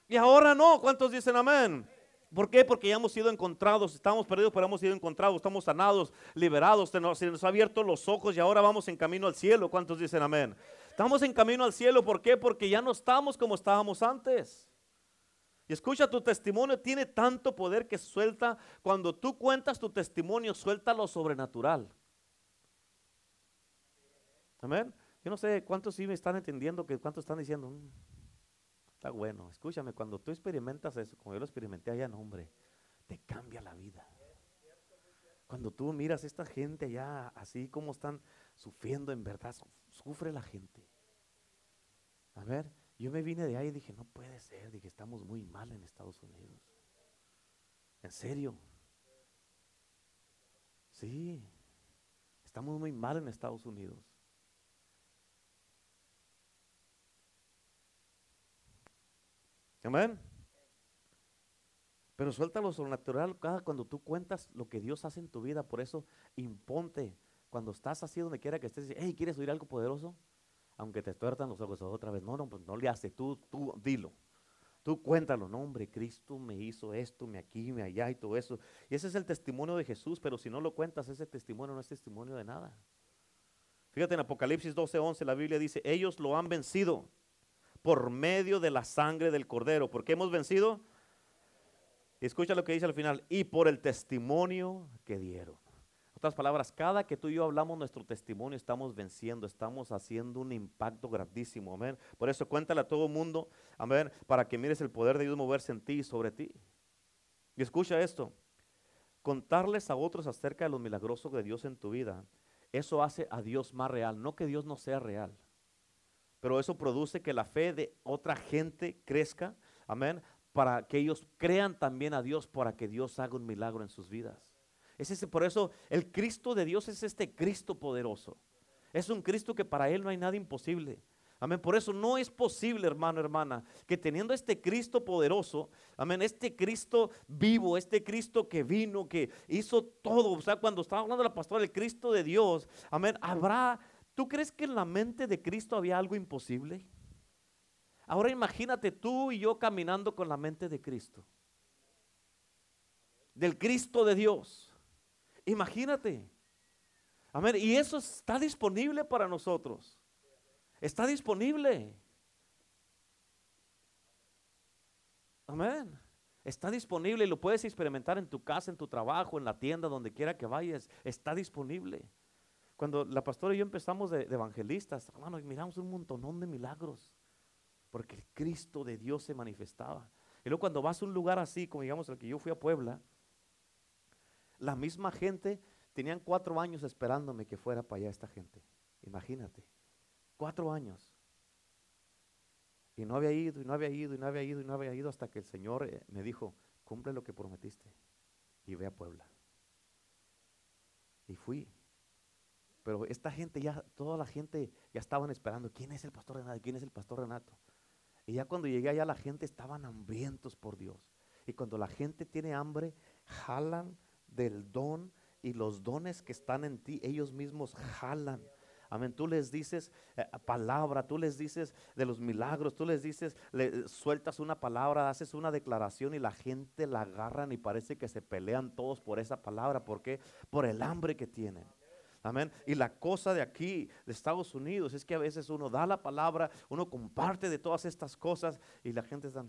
Y ahora no. ¿Cuántos dicen amén? ¿Por qué? Porque ya hemos sido encontrados, estamos perdidos, pero hemos sido encontrados, estamos sanados, liberados, se nos, se nos ha abierto los ojos y ahora vamos en camino al cielo. ¿Cuántos dicen amén? Estamos en camino al cielo, ¿por qué? Porque ya no estamos como estábamos antes. Y escucha, tu testimonio tiene tanto poder que suelta, cuando tú cuentas tu testimonio, suelta lo sobrenatural. Amén. Yo no sé cuántos sí me están entendiendo, que cuántos están diciendo, "Mm, está bueno. Escúchame, cuando tú experimentas eso, como yo lo experimenté allá en hombre, te cambia la vida. Cuando tú miras a esta gente allá, así como están sufriendo, en verdad, su- sufre la gente. A ver, yo me vine de ahí y dije, no puede ser, dije, estamos muy mal en Estados Unidos. En serio. Sí, estamos muy mal en Estados Unidos. Amén. Pero suelta lo sobrenatural cada cuando tú cuentas lo que Dios hace en tu vida. Por eso imponte. Cuando estás así donde quiera que estés, hey, ¿quieres oír algo poderoso? Aunque te tuertan los ojos otra vez. No, no, pues no le hace. Tú, tú dilo. Tú cuéntalo. No, hombre, Cristo me hizo esto, me aquí, me allá y todo eso. Y ese es el testimonio de Jesús. Pero si no lo cuentas, ese testimonio no es testimonio de nada. Fíjate en Apocalipsis 12:11, la Biblia dice, ellos lo han vencido por medio de la sangre del cordero. ¿Por qué hemos vencido? Escucha lo que dice al final, y por el testimonio que dieron. Otras palabras, cada que tú y yo hablamos nuestro testimonio, estamos venciendo, estamos haciendo un impacto grandísimo, amén. Por eso cuéntale a todo el mundo, amén, para que mires el poder de Dios moverse en ti y sobre ti. Y escucha esto, contarles a otros acerca de lo milagroso de Dios en tu vida, eso hace a Dios más real, no que Dios no sea real pero eso produce que la fe de otra gente crezca, amén, para que ellos crean también a Dios, para que Dios haga un milagro en sus vidas. Es ese, por eso el Cristo de Dios es este Cristo poderoso. Es un Cristo que para Él no hay nada imposible. Amén. Por eso no es posible, hermano, hermana, que teniendo este Cristo poderoso, amén, este Cristo vivo, este Cristo que vino, que hizo todo, o sea, cuando estaba hablando la pastora, el Cristo de Dios, amén, habrá ¿Tú crees que en la mente de Cristo había algo imposible? Ahora imagínate tú y yo caminando con la mente de Cristo. Del Cristo de Dios. Imagínate. Amén. Y eso está disponible para nosotros. Está disponible. Amén. Está disponible y lo puedes experimentar en tu casa, en tu trabajo, en la tienda, donde quiera que vayas. Está disponible. Cuando la pastora y yo empezamos de, evangelistas, hermano, y miramos un montonón de milagros, porque el Cristo de Dios se manifestaba. Y luego cuando vas a un lugar así, como digamos el que yo fui a Puebla, la misma gente, tenían cuatro años esperándome que fuera para allá esta gente. Imagínate, cuatro años. Y no había ido, y no había ido, y no había ido, y no había ido, hasta que el Señor eh, me dijo, cumple lo que prometiste, y ve a Puebla. Y fui. Pero esta gente ya, toda la gente ya estaban esperando, ¿quién es el pastor Renato? ¿Quién es el pastor Renato? Y ya cuando llegué allá la gente estaban hambrientos por Dios. Y cuando la gente tiene hambre, jalan del don y los dones que están en ti, ellos mismos jalan. Amén. Tú les dices eh, palabra, tú les dices de los milagros, tú les dices, le sueltas una palabra, haces una declaración y la gente la agarran y parece que se pelean todos por esa palabra. ¿Por qué? Por el hambre que tienen. Amén. Y la cosa de aquí, de Estados Unidos, es que a veces uno da la palabra, uno comparte de todas estas cosas y la gente está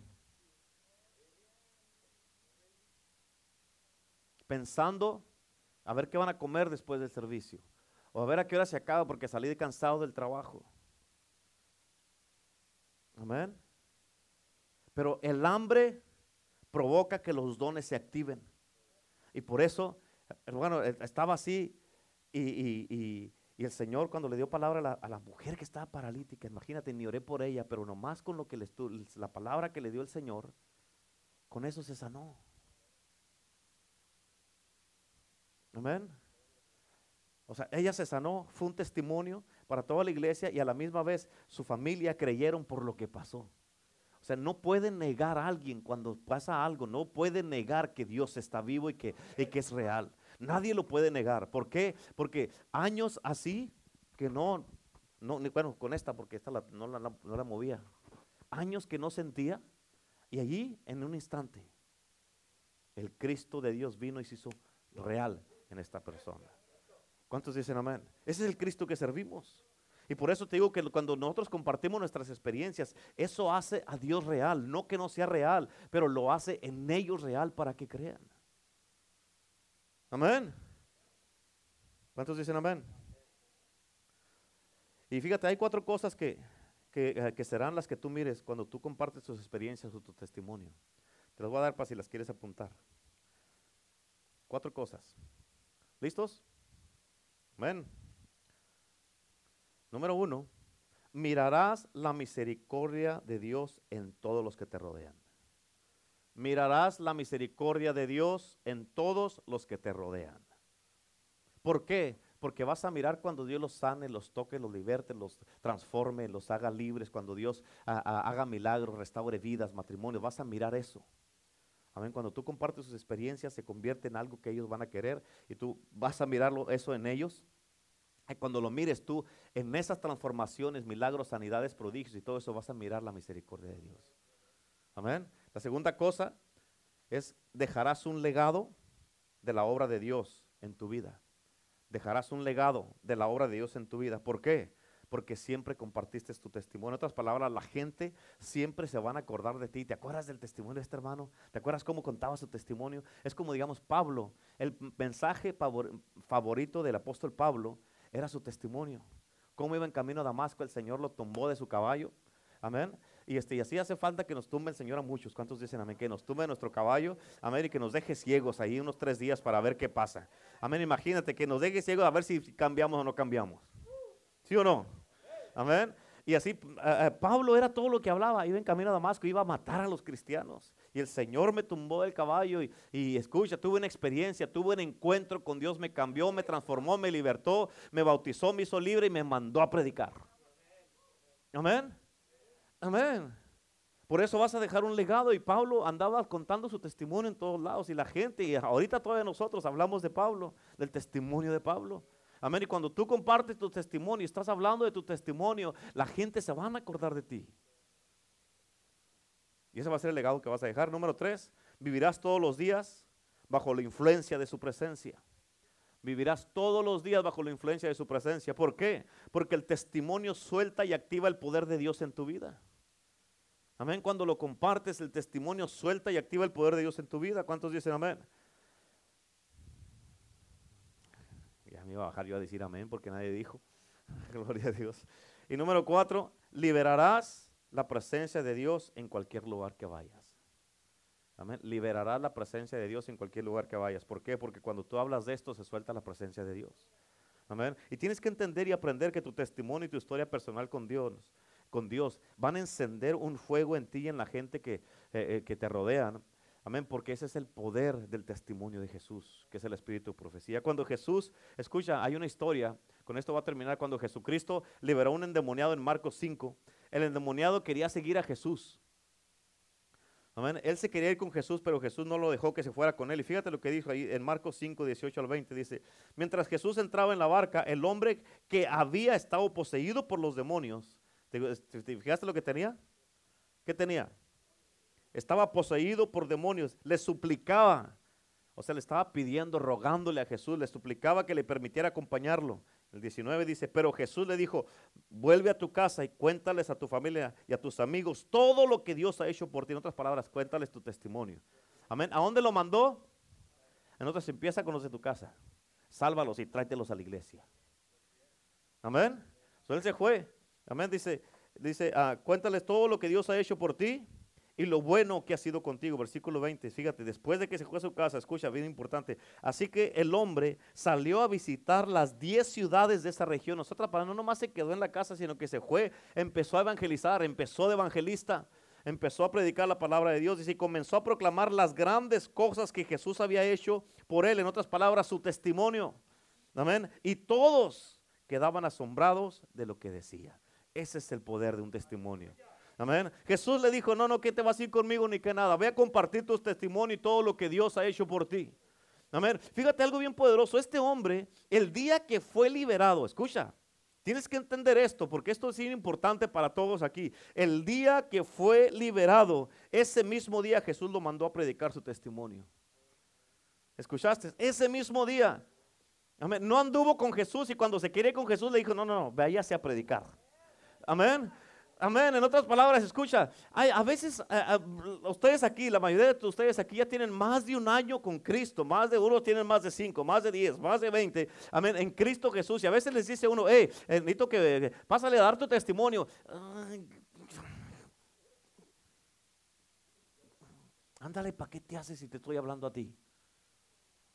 pensando a ver qué van a comer después del servicio. O a ver a qué hora se acaba porque salí cansado del trabajo. Amén. Pero el hambre provoca que los dones se activen. Y por eso, hermano, estaba así y, y, el Señor cuando le dio palabra a la, a la, mujer que estaba paralítica, imagínate, ni oré por ella, pero nomás con lo que le la palabra que le dio el Señor, con eso se sanó. Amén. O sea, ella se sanó, fue un testimonio para toda la iglesia y a la misma vez su familia creyeron por lo que pasó. O sea, no puede negar a alguien cuando pasa algo, no puede negar que Dios está vivo y que, que es real. Nadie lo puede negar. ¿Por qué? Porque años así que no, no bueno, con esta, porque esta no, la, no la movía. Años que no sentía y allí en un instante el Cristo de Dios vino y se hizo real en esta persona. ¿Cuántos dicen amén? Ese es el Cristo que servimos. Y por eso te digo que cuando nosotros compartimos nuestras experiencias, eso hace a Dios real, no que no sea real, pero lo hace en ellos real para que crean. Amén. ¿Cuántos dicen amén? Y fíjate, hay cuatro cosas que, que, que, serán las que tú mires cuando tú compartes tus experiencias o tu testimonio. Te las voy a dar para si las quieres apuntar. Cuatro cosas. ¿Listos? Amén. Número uno, mirarás la misericordia de Dios en todos los que te rodean. Mirarás la misericordia de Dios en todos los que te rodean. ¿Por qué? Porque vas a mirar cuando Dios los sane, los toque, los liberte, los transforme, los haga libres, cuando Dios haga milagros, restaure vidas, matrimonios, vas a mirar eso. Amén. Cuando tú compartes sus experiencias, se convierte en algo que ellos van a querer y tú vas a mirarlo eso en ellos cuando lo mires tú en esas transformaciones, milagros, sanidades, prodigios y todo eso, vas a mirar la misericordia de Dios. Amén. La segunda cosa es dejarás un legado de la obra de Dios en tu vida. Dejarás un legado de la obra de Dios en tu vida. ¿Por qué? Porque siempre compartiste tu testimonio. En otras palabras, la gente siempre se van a acordar de ti. ¿Te acuerdas del testimonio de este hermano? ¿Te acuerdas cómo contaba su testimonio? Es como, digamos, Pablo. El mensaje favorito del apóstol Pablo era su testimonio. Cómo iba en camino a Damasco, el Señor lo tumbó de su caballo. Amén. Y, este, y así hace falta que nos tumbe el Señor a muchos. ¿Cuántos dicen amén? Que nos tumbe nuestro caballo. Amén. Y que nos deje ciegos ahí unos tres días para ver qué pasa. Amén. Imagínate que nos deje ciegos a ver si cambiamos o no cambiamos. ¿Sí o no? Amén. Y así, eh, eh, Pablo era todo lo que hablaba. Iba en camino a Damasco, iba a matar a los cristianos. Y el Señor me tumbó del caballo y, y, escucha, tuve una experiencia, tuve un encuentro con Dios, me cambió, me transformó, me libertó, me bautizó, me hizo libre y me mandó a predicar. Amén. Amén. Por eso vas a dejar un legado y Pablo andaba contando su testimonio en todos lados y la gente, y ahorita todavía nosotros hablamos de Pablo, del testimonio de Pablo. Amén. Y cuando tú compartes tu testimonio, estás hablando de tu testimonio, la gente se van a acordar de ti. Y ese va a ser el legado que vas a dejar. Número tres, vivirás todos los días bajo la influencia de su presencia. Vivirás todos los días bajo la influencia de su presencia. ¿Por qué? Porque el testimonio suelta y activa el poder de Dios en tu vida. Amén. Cuando lo compartes, el testimonio suelta y activa el poder de Dios en tu vida. ¿Cuántos dicen amén? Me iba a bajar yo a decir amén porque nadie dijo. Gloria a Dios. Y número cuatro, liberarás la presencia de Dios en cualquier lugar que vayas. Amén. Liberarás la presencia de Dios en cualquier lugar que vayas. ¿Por qué? Porque cuando tú hablas de esto se suelta la presencia de Dios. Amén. Y tienes que entender y aprender que tu testimonio y tu historia personal con Dios, con Dios, van a encender un fuego en ti y en la gente que, eh, eh, que te rodean. Amén, porque ese es el poder del testimonio de Jesús, que es el espíritu de profecía. Cuando Jesús, escucha, hay una historia, con esto va a terminar, cuando Jesucristo liberó a un endemoniado en Marcos 5, el endemoniado quería seguir a Jesús. Amén. Él se quería ir con Jesús, pero Jesús no lo dejó que se fuera con él. Y fíjate lo que dijo ahí en Marcos 5, 18 al 20. Dice, mientras Jesús entraba en la barca, el hombre que había estado poseído por los demonios, ¿te, fijaste lo que tenía? ¿Qué tenía? Estaba poseído por demonios. Le suplicaba, o sea, le estaba pidiendo, rogándole a Jesús, le suplicaba que le permitiera acompañarlo. El 19 dice, pero Jesús le dijo, vuelve a tu casa y cuéntales a tu familia y a tus amigos todo lo que Dios ha hecho por ti. En otras palabras, cuéntales tu testimonio. Amén. ¿A dónde lo mandó? En otras, empieza con los de tu casa. Sálvalos y tráetelos a la iglesia. Amén. So, él se fue. Amén. Dice, dice ah, cuéntales todo lo que Dios ha hecho por ti y lo bueno que ha sido contigo. Versículo 20, fíjate, después de que se fue a su casa, escucha, bien importante. Así que el hombre salió a visitar las 10 ciudades de esa región. Nosotros, para no nomás se quedó en la casa, sino que se fue, empezó a evangelizar, empezó de evangelista, empezó a predicar la palabra de Dios y comenzó a proclamar las grandes cosas que Jesús había hecho por él. En otras palabras, su testimonio. Amén. Y todos quedaban asombrados de lo que decía. Ese es el poder de un testimonio. Amén. Jesús le dijo, no, no, que te vas a ir conmigo ni que nada. Ve a compartir tu testimonio y todo lo que Dios ha hecho por ti. Amén. Fíjate algo bien poderoso. Este hombre, el día que fue liberado, escucha, tienes que entender esto porque esto es importante para todos aquí. El día que fue liberado, ese mismo día Jesús lo mandó a predicar su testimonio. ¿Escuchaste? Ese mismo día. Amén. No anduvo con Jesús y cuando se quiere con Jesús le dijo, no, no, no, váyase a predicar. Amén. Amén. En otras palabras, escucha, hay, a veces ustedes aquí, la mayoría de ustedes aquí ya tienen más de un año con Cristo, más de uno tienen más de cinco, más de diez, más de veinte, amén, en Cristo Jesús. Y a veces les dice uno, hey, eh, necesito que pásale a dar tu testimonio. ándale, ¿para qué te haces si te estoy hablando a ti?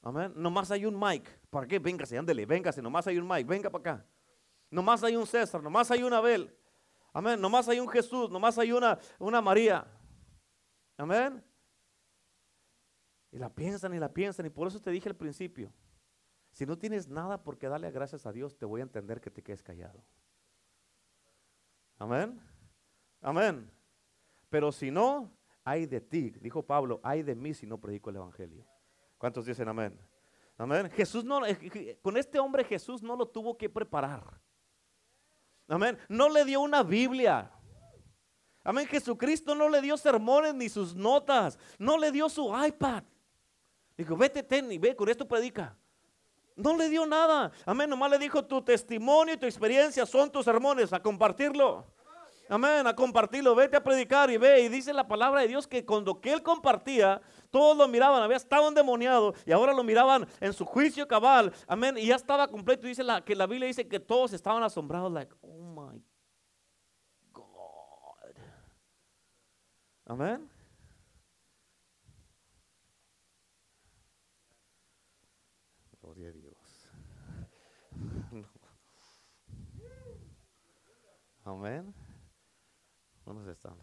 Amén. Nomás hay un Mike. ¿Para qué? Véngase, ándale, véngase. Nomás hay un Mike. Venga para acá. Nomás hay un César. Nomás hay un Abel. Amén. Nomás hay un Jesús. Nomás hay una, una María. Amén. Y la piensan y la piensan. Y por eso te dije al principio. Si no tienes nada por qué darle gracias a Dios, te voy a entender que te quedes callado. Amén. Amén. Pero si no, hay de ti, dijo Pablo, hay de mí si no predico el Evangelio. ¿Cuántos dicen amén? Amén. Jesús no, eh, con este hombre Jesús no lo tuvo que preparar. Amén. No le dio una Biblia. Amén. Jesucristo no le dio sermones ni sus notas. No le dio su iPad. Dijo, vete, ten y ve, con esto predica. No le dio nada. Amén. Nomás le dijo, tu testimonio y tu experiencia son tus sermones, a compartirlo. Amén, a compartirlo, vete a predicar y ve. Y dice la palabra de Dios que cuando que él compartía, todos lo miraban, había estado endemoniado y ahora lo miraban en su juicio cabal. Amén, y ya estaba completo. Y dice la, que la Biblia dice que todos estaban asombrados, like, oh my God. Amén. Gloria a Dios. Amén. ¿Dónde están?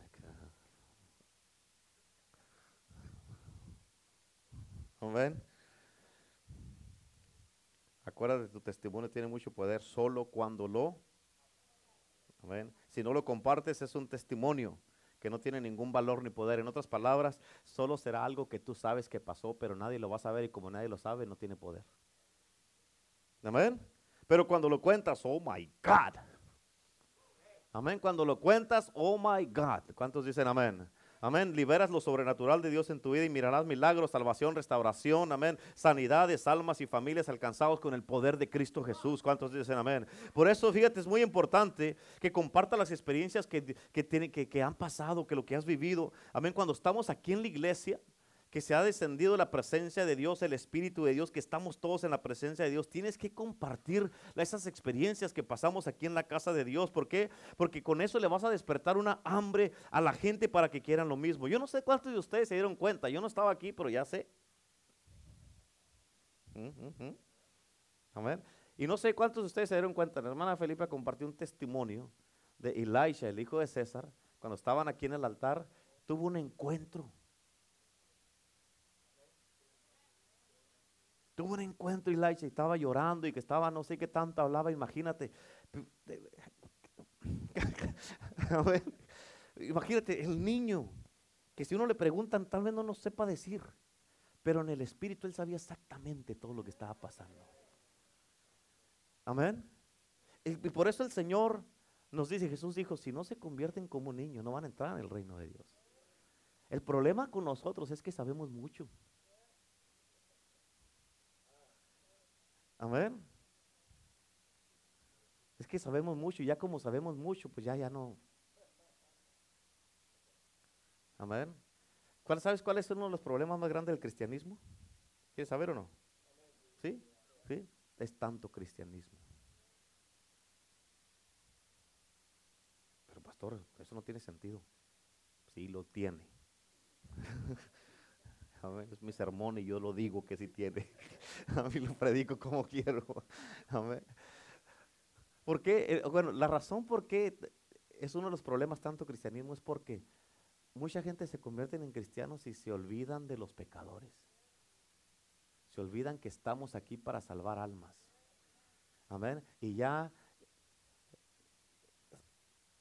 Amén. Acuérdate, tu testimonio tiene mucho poder solo cuando lo. Amén. Si no lo compartes, es un testimonio que no tiene ningún valor ni poder. En otras palabras, solo será algo que tú sabes que pasó, pero nadie lo va a saber y como nadie lo sabe, no tiene poder. Amén. Pero cuando lo cuentas, oh my God. Amén. Cuando lo cuentas, oh my God. ¿Cuántos dicen amén? Amén. Liberas lo sobrenatural de Dios en tu vida y mirarás milagros, salvación, restauración. Amén. Sanidades, almas y familias alcanzados con el poder de Cristo Jesús. ¿Cuántos dicen amén? Por eso, fíjate, es muy importante que comparta las experiencias que, que, que, que han pasado, que lo que has vivido. Amén. Cuando estamos aquí en la iglesia, que se ha descendido la presencia de Dios, el Espíritu de Dios, que estamos todos en la presencia de Dios, tienes que compartir esas experiencias que pasamos aquí en la casa de Dios. ¿Por qué? Porque con eso le vas a despertar una hambre a la gente para que quieran lo mismo. Yo no sé cuántos de ustedes se dieron cuenta, yo no estaba aquí, pero ya sé. Amén. Y no sé cuántos de ustedes se dieron cuenta, la hermana Felipe compartió un testimonio de Elisha, el hijo de César, cuando estaban aquí en el altar, tuvo un encuentro Tuvo un encuentro y estaba llorando y que estaba no sé qué tanto hablaba, imagínate. imagínate, el niño, que si uno le preguntan tal vez no nos sepa decir, pero en el espíritu él sabía exactamente todo lo que estaba pasando. Amén. Y por eso el Señor nos dice, Jesús dijo, si no se convierten como niños, no van a entrar en el reino de Dios. El problema con nosotros es que sabemos mucho. Amén. Es que sabemos mucho y ya como sabemos mucho, pues ya, ya no. Amén. ¿Cuál, ¿Sabes cuál es uno de los problemas más grandes del cristianismo? ¿Quieres saber o no? ¿Sí? ¿Sí? Es tanto cristianismo. Pero pastor, eso no tiene sentido. Sí, lo tiene. Amén. Es mi sermón y yo lo digo que sí tiene. A mí lo predico como quiero. Amén. Eh, bueno, la razón por qué es uno de los problemas tanto cristianismo es porque mucha gente se convierte en cristianos y se olvidan de los pecadores. Se olvidan que estamos aquí para salvar almas. Amén. Y ya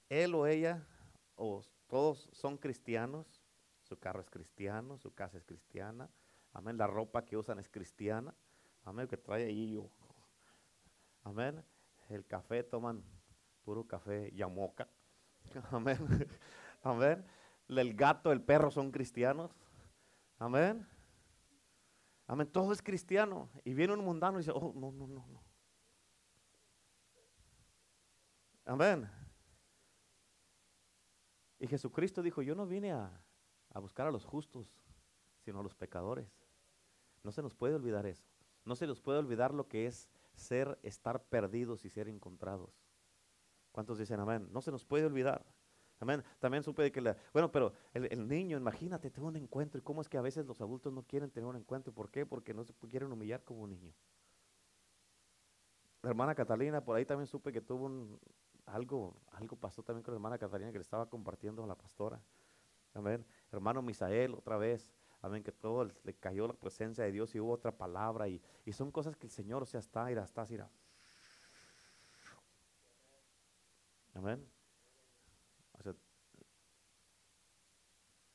él o ella o todos son cristianos, su carro es cristiano, su casa es cristiana, amén, la ropa que usan es cristiana, amén, que trae ahí yo, amén, el café toman puro café yamoca, amén, amén, el gato, el perro son cristianos, amén, amén, todo es cristiano, y viene un mundano y dice, oh, no, no, no, no, amén, y Jesucristo dijo, yo no vine a, a buscar a los justos, sino a los pecadores. No se nos puede olvidar eso. No se nos puede olvidar lo que es ser, estar perdidos y ser encontrados. ¿Cuántos dicen amén? No se nos puede olvidar. Amén. También supe de que la, bueno, pero el, niño, imagínate, tengo un encuentro. ¿Y cómo es que a veces los adultos no quieren tener un encuentro? ¿Por qué? Porque no se quieren humillar como un niño. La hermana Catalina, por ahí también supe que tuvo un, algo, algo pasó también con la hermana Catalina que le estaba compartiendo a la pastora. Amén. Hermano Misael, otra vez. Amén, que todo le cayó la presencia de Dios y hubo otra palabra. Y, son cosas que el Señor, o sea, está, irá, está, irá. Amén.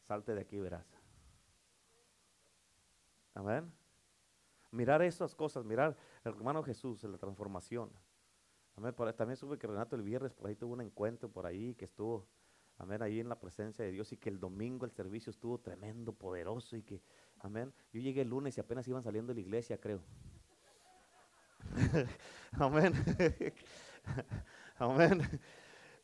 salte de aquí, verás. Amén. Mirar esas cosas, mirar el hermano Jesús, en la transformación. Amén. también supe que Renato el viernes por ahí tuvo un encuentro por ahí que estuvo amén, ahí en la presencia de Dios y que el domingo el servicio estuvo tremendo, poderoso y que, amén, yo llegué el lunes y apenas iban saliendo de la iglesia, creo. amén. amén.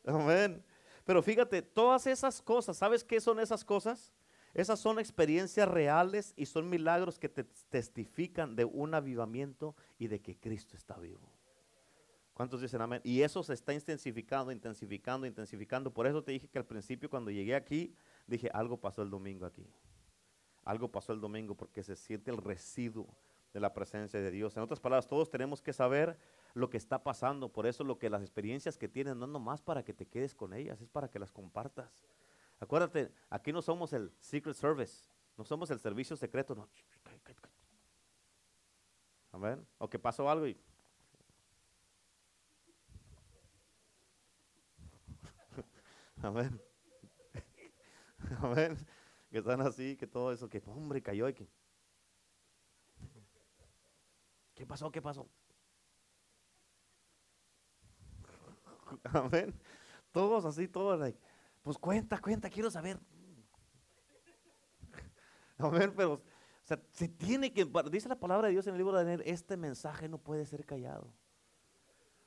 Amén. Pero fíjate, todas esas cosas, ¿sabes qué son esas cosas? Esas son experiencias reales y son milagros que te testifican de un avivamiento y de que Cristo está vivo. ¿Cuántos dicen amén? Y eso se está intensificando, intensificando, intensificando. Por eso te dije que al principio cuando llegué aquí, dije, algo pasó el domingo aquí. Algo pasó el domingo porque se siente el residuo de la presencia de Dios. En otras palabras, todos tenemos que saber lo que está pasando. Por eso lo que las experiencias que tienes no es nomás para que te quedes con ellas, es para que las compartas. Acuérdate, aquí no somos el Secret Service, no somos el servicio secreto, no. Amén. O que pasó algo y Amén. Amén. Que están así, que todo eso, que hombre cayó y que. ¿Qué pasó? ¿Qué pasó? Amén. Todos así, todos. pues cuenta, cuenta, quiero saber. Amén, pero o sea, se tiene que, dice la palabra de Dios en el libro de Daniel, este mensaje no puede ser callado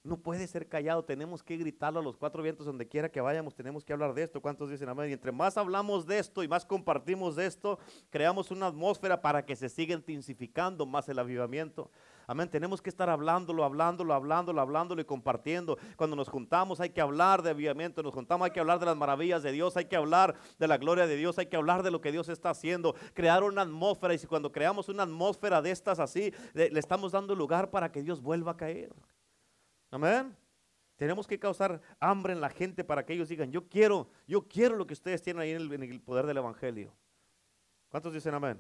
no puede ser callado, tenemos que gritarlo a los cuatro vientos donde quiera que vayamos, tenemos que hablar de esto. ¿Cuántos dicen amén? Y entre más hablamos de esto y más compartimos de esto, creamos una atmósfera para que se siga intensificando más el avivamiento. Amén, tenemos que estar hablándolo, hablándolo, hablándolo, hablándolo y compartiendo. Cuando nos juntamos hay que hablar de avivamiento, nos juntamos hay que hablar de las maravillas de Dios, hay que hablar de la gloria de Dios, hay que hablar de lo que Dios está haciendo, crear una atmósfera y si cuando creamos una atmósfera de estas así, le estamos dando lugar para que Dios vuelva a caer. Amén. Tenemos que causar hambre en la gente para que ellos digan, yo quiero, yo quiero lo que ustedes tienen ahí en el, poder del Evangelio. ¿Cuántos dicen amén?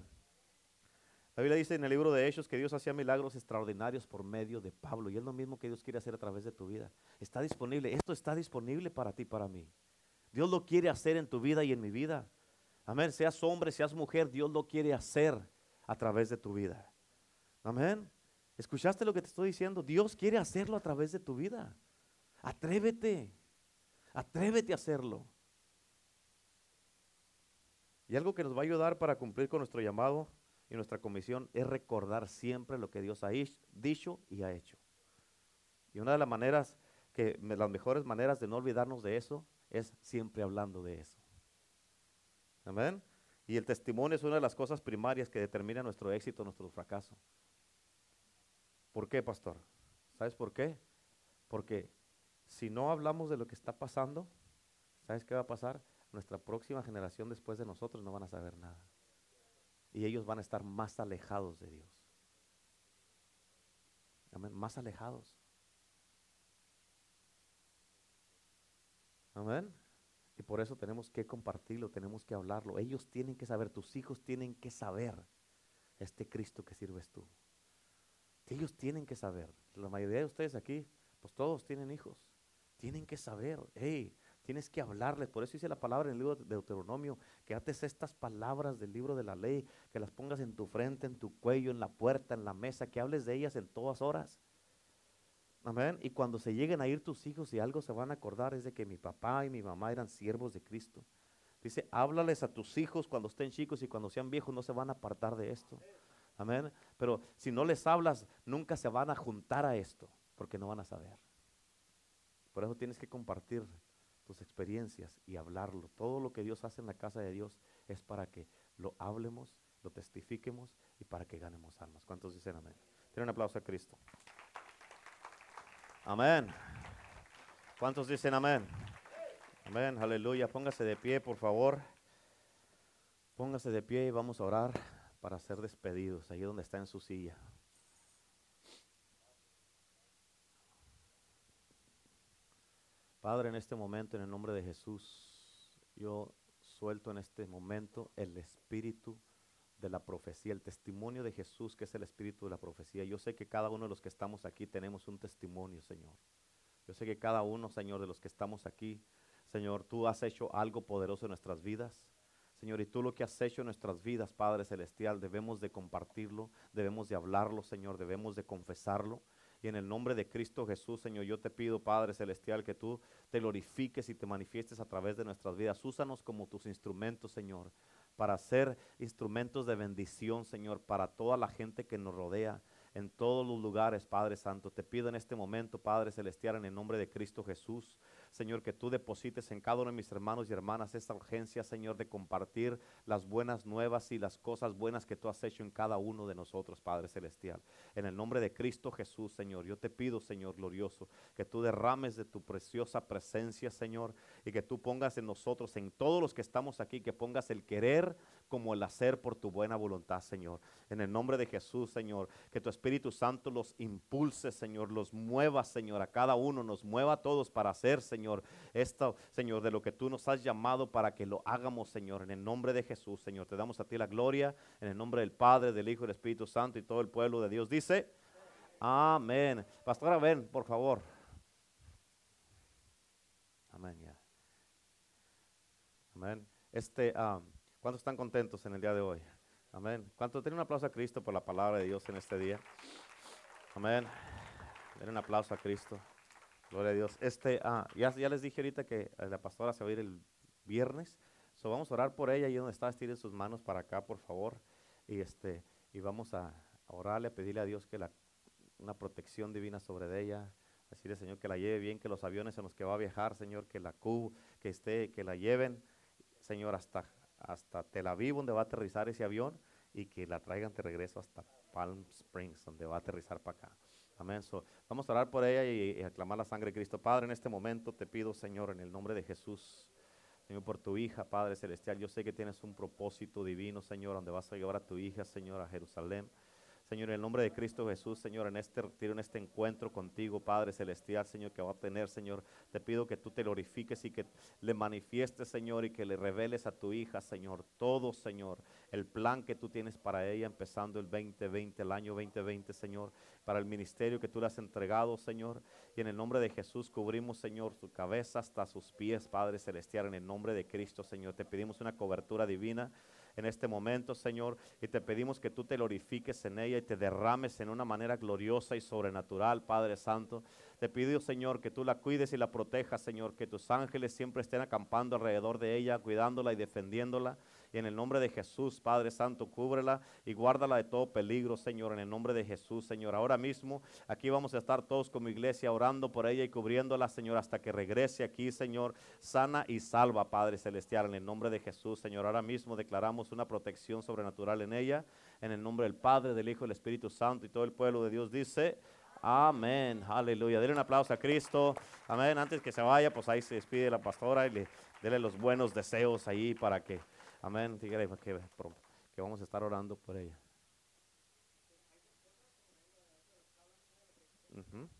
La Biblia dice en el libro de Hechos que Dios hacía milagros extraordinarios por medio de Pablo y es lo mismo que Dios quiere hacer a través de tu vida. Está disponible, esto está disponible para ti, para mí. Dios lo quiere hacer en tu vida y en mi vida. Amén, seas hombre, seas mujer, Dios lo quiere hacer a través de tu vida. Amén. ¿Escuchaste lo que te estoy diciendo? Dios quiere hacerlo a través de tu vida. Atrévete. Atrévete a hacerlo. Y algo que nos va a ayudar para cumplir con nuestro llamado y nuestra comisión es recordar siempre lo que Dios ha dicho y ha hecho. Y una de las maneras que las mejores maneras de no olvidarnos de eso es siempre hablando de eso. Amén. Y el testimonio es una de las cosas primarias que determina nuestro éxito, nuestro fracaso. ¿Por qué, pastor? ¿Sabes por qué? Porque si no hablamos de lo que está pasando, ¿sabes qué va a pasar? Nuestra próxima generación después de nosotros no van a saber nada. Y ellos van a estar más alejados de Dios. Amén, más alejados. Amén. Y por eso tenemos que compartirlo, tenemos que hablarlo. Ellos tienen que saber, tus hijos tienen que saber este Cristo que sirves tú. Ellos tienen que saber. La mayoría de ustedes aquí, pues todos tienen hijos. Tienen que saber, hey, Tienes que hablarles. Por eso dice la palabra en el libro de Deuteronomio, que haces estas palabras del libro de la ley, que las pongas en tu frente, en tu cuello, en la puerta, en la mesa, que hables de ellas en todas horas. Amén. Y cuando se lleguen a ir tus hijos y algo se van a acordar es de que mi papá y mi mamá eran siervos de Cristo. Dice, háblales a tus hijos cuando estén chicos y cuando sean viejos no se van a apartar de esto. Amén. Pero si no les hablas, nunca se van a juntar a esto, porque no van a saber. Por eso tienes que compartir tus experiencias y hablarlo. Todo lo que Dios hace en la casa de Dios es para que lo hablemos, lo testifiquemos y para que ganemos almas. ¿Cuántos dicen amén? Tiene un aplauso a Cristo. Amén. ¿Cuántos dicen amén? Amén, aleluya. Póngase de pie, por favor. Póngase de pie y vamos a orar para ser despedidos, ahí donde está en su silla. Padre, en este momento, en el nombre de Jesús, yo suelto en este momento el espíritu de la profecía, el testimonio de Jesús, que es el espíritu de la profecía. Yo sé que cada uno de los que estamos aquí tenemos un testimonio, Señor. Yo sé que cada uno, Señor, de los que estamos aquí, Señor, tú has hecho algo poderoso en nuestras vidas. Señor, y tú lo que has hecho en nuestras vidas, Padre Celestial, debemos de compartirlo, debemos de hablarlo, Señor, debemos de confesarlo. Y en el nombre de Cristo Jesús, Señor, yo te pido, Padre Celestial, que tú te glorifiques y te manifiestes a través de nuestras vidas. Úsanos como tus instrumentos, Señor, para ser instrumentos de bendición, Señor, para toda la gente que nos rodea en todos los lugares, Padre Santo. Te pido en este momento, Padre Celestial, en el nombre de Cristo Jesús, Señor, que tú deposites en cada uno de mis hermanos y hermanas esta urgencia, Señor, de compartir las buenas nuevas y las cosas buenas que tú has hecho en cada uno de nosotros, Padre Celestial. En el nombre de Cristo Jesús, Señor, yo te pido, Señor glorioso, que tú derrames de tu preciosa presencia, Señor, y que tú pongas en nosotros, en todos los que estamos aquí, que pongas el querer como el hacer por tu buena voluntad, Señor. En el nombre de Jesús, Señor, que tu Espíritu Santo los impulse, Señor, los mueva, Señor, a cada uno, nos mueva a todos para hacer, Señor esto, Señor, de lo que tú nos has llamado para que lo hagamos, Señor, en el nombre de Jesús, Señor. Te damos a ti la gloria, en el nombre del Padre, del Hijo y del Espíritu Santo y todo el pueblo de Dios. Dice, amén. Pastora, ven, por favor. Amén. Amén. Este, um, ¿cuántos están contentos en el día de hoy? Amén. ¿Cuántos tienen un aplauso a Cristo por la palabra de Dios en este día? Amén. Den un aplauso a Cristo. Gloria a Dios. Este, ah, ya, les dije ahorita que eh, la pastora se va a ir el viernes. So vamos a orar por ella. y donde está, estiren sus manos para acá, por favor. Y, este, y vamos a, orarle, a pedirle a Dios que la, una protección divina sobre ella. Decirle, Señor, que la lleve bien, que los aviones en los que va a viajar, Señor, que la cu, que esté, que la lleven, Señor, hasta, hasta Tel Aviv, donde va a aterrizar ese avión, y que la traigan de regreso hasta Palm Springs, donde va a aterrizar para acá. Amén. vamos a orar por ella y, aclamar la sangre de Cristo. Padre, en este momento te pido, Señor, en el nombre de Jesús, Señor, por tu hija, Padre Celestial. Yo sé que tienes un propósito divino, Señor, donde vas a llevar a tu hija, Señor, a Jerusalén. Señor, en el nombre de Cristo Jesús, Señor, en este retiro, en este encuentro contigo, Padre Celestial, Señor, que va a tener, Señor, te pido que tú te glorifiques y que le manifiestes, Señor, y que le reveles a tu hija, Señor, todo, Señor, el plan que tú tienes para ella, empezando el 2020, el año 2020, Señor, para el ministerio que tú le has entregado, Señor, y en el nombre de Jesús cubrimos, Señor, su cabeza hasta sus pies, Padre Celestial, en el nombre de Cristo, Señor, te pedimos una cobertura divina en este momento, Señor, y te pedimos que tú te glorifiques en ella y te derrames en una manera gloriosa y sobrenatural, Padre Santo. Te pido, Señor, que tú la cuides y la protejas, Señor, que tus ángeles siempre estén acampando alrededor de ella, cuidándola y defendiéndola. En el nombre de Jesús, Padre Santo, cúbrela y guárdala de todo peligro, Señor, en el nombre de Jesús, Señor. Ahora mismo, aquí vamos a estar todos como iglesia orando por ella y cubriéndola, Señor, hasta que regrese aquí, Señor, sana y salva, Padre Celestial, en el nombre de Jesús, Señor. Ahora mismo declaramos una protección sobrenatural en ella, en el nombre del Padre, del Hijo del Espíritu Santo y todo el pueblo de Dios dice. Amén, aleluya. Denle un aplauso a Cristo. Amén. Antes que se vaya, pues ahí se despide la pastora y le dele los buenos deseos ahí para que Amén. Dígale que, vamos a estar orando por ella. Sí.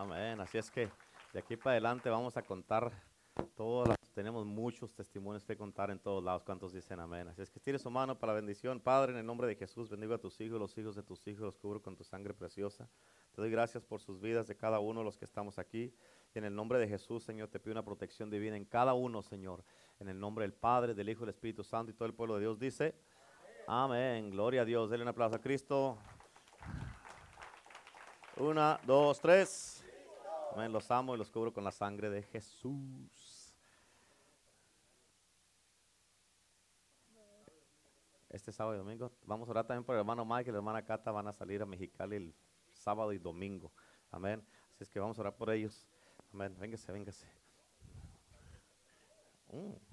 Amén. Así es que de aquí para adelante vamos a contar todos los, tenemos muchos testimonios que contar en todos lados. ¿Cuántos dicen amén? Así es que tire su mano para la bendición. Padre, en el nombre de Jesús, bendigo a tus hijos, los hijos de tus hijos, los cubro con tu sangre preciosa. Te doy gracias por sus vidas de cada uno de los que estamos aquí. Y en el nombre de Jesús, Señor, te pido una protección divina en cada uno, Señor. En el nombre del Padre, del Hijo del Espíritu Santo y todo el pueblo de Dios dice, amén. Gloria a Dios. Denle un aplauso a Cristo. Una, dos, tres. Amén. Los amo y los cubro con la sangre de Jesús. Este sábado y domingo. Vamos a orar también por el hermano Mike y la hermana Cata. Van a salir a Mexicali el sábado y domingo. Amén. Así es que vamos a orar por ellos. Amén. Véngase, véngase. Mm.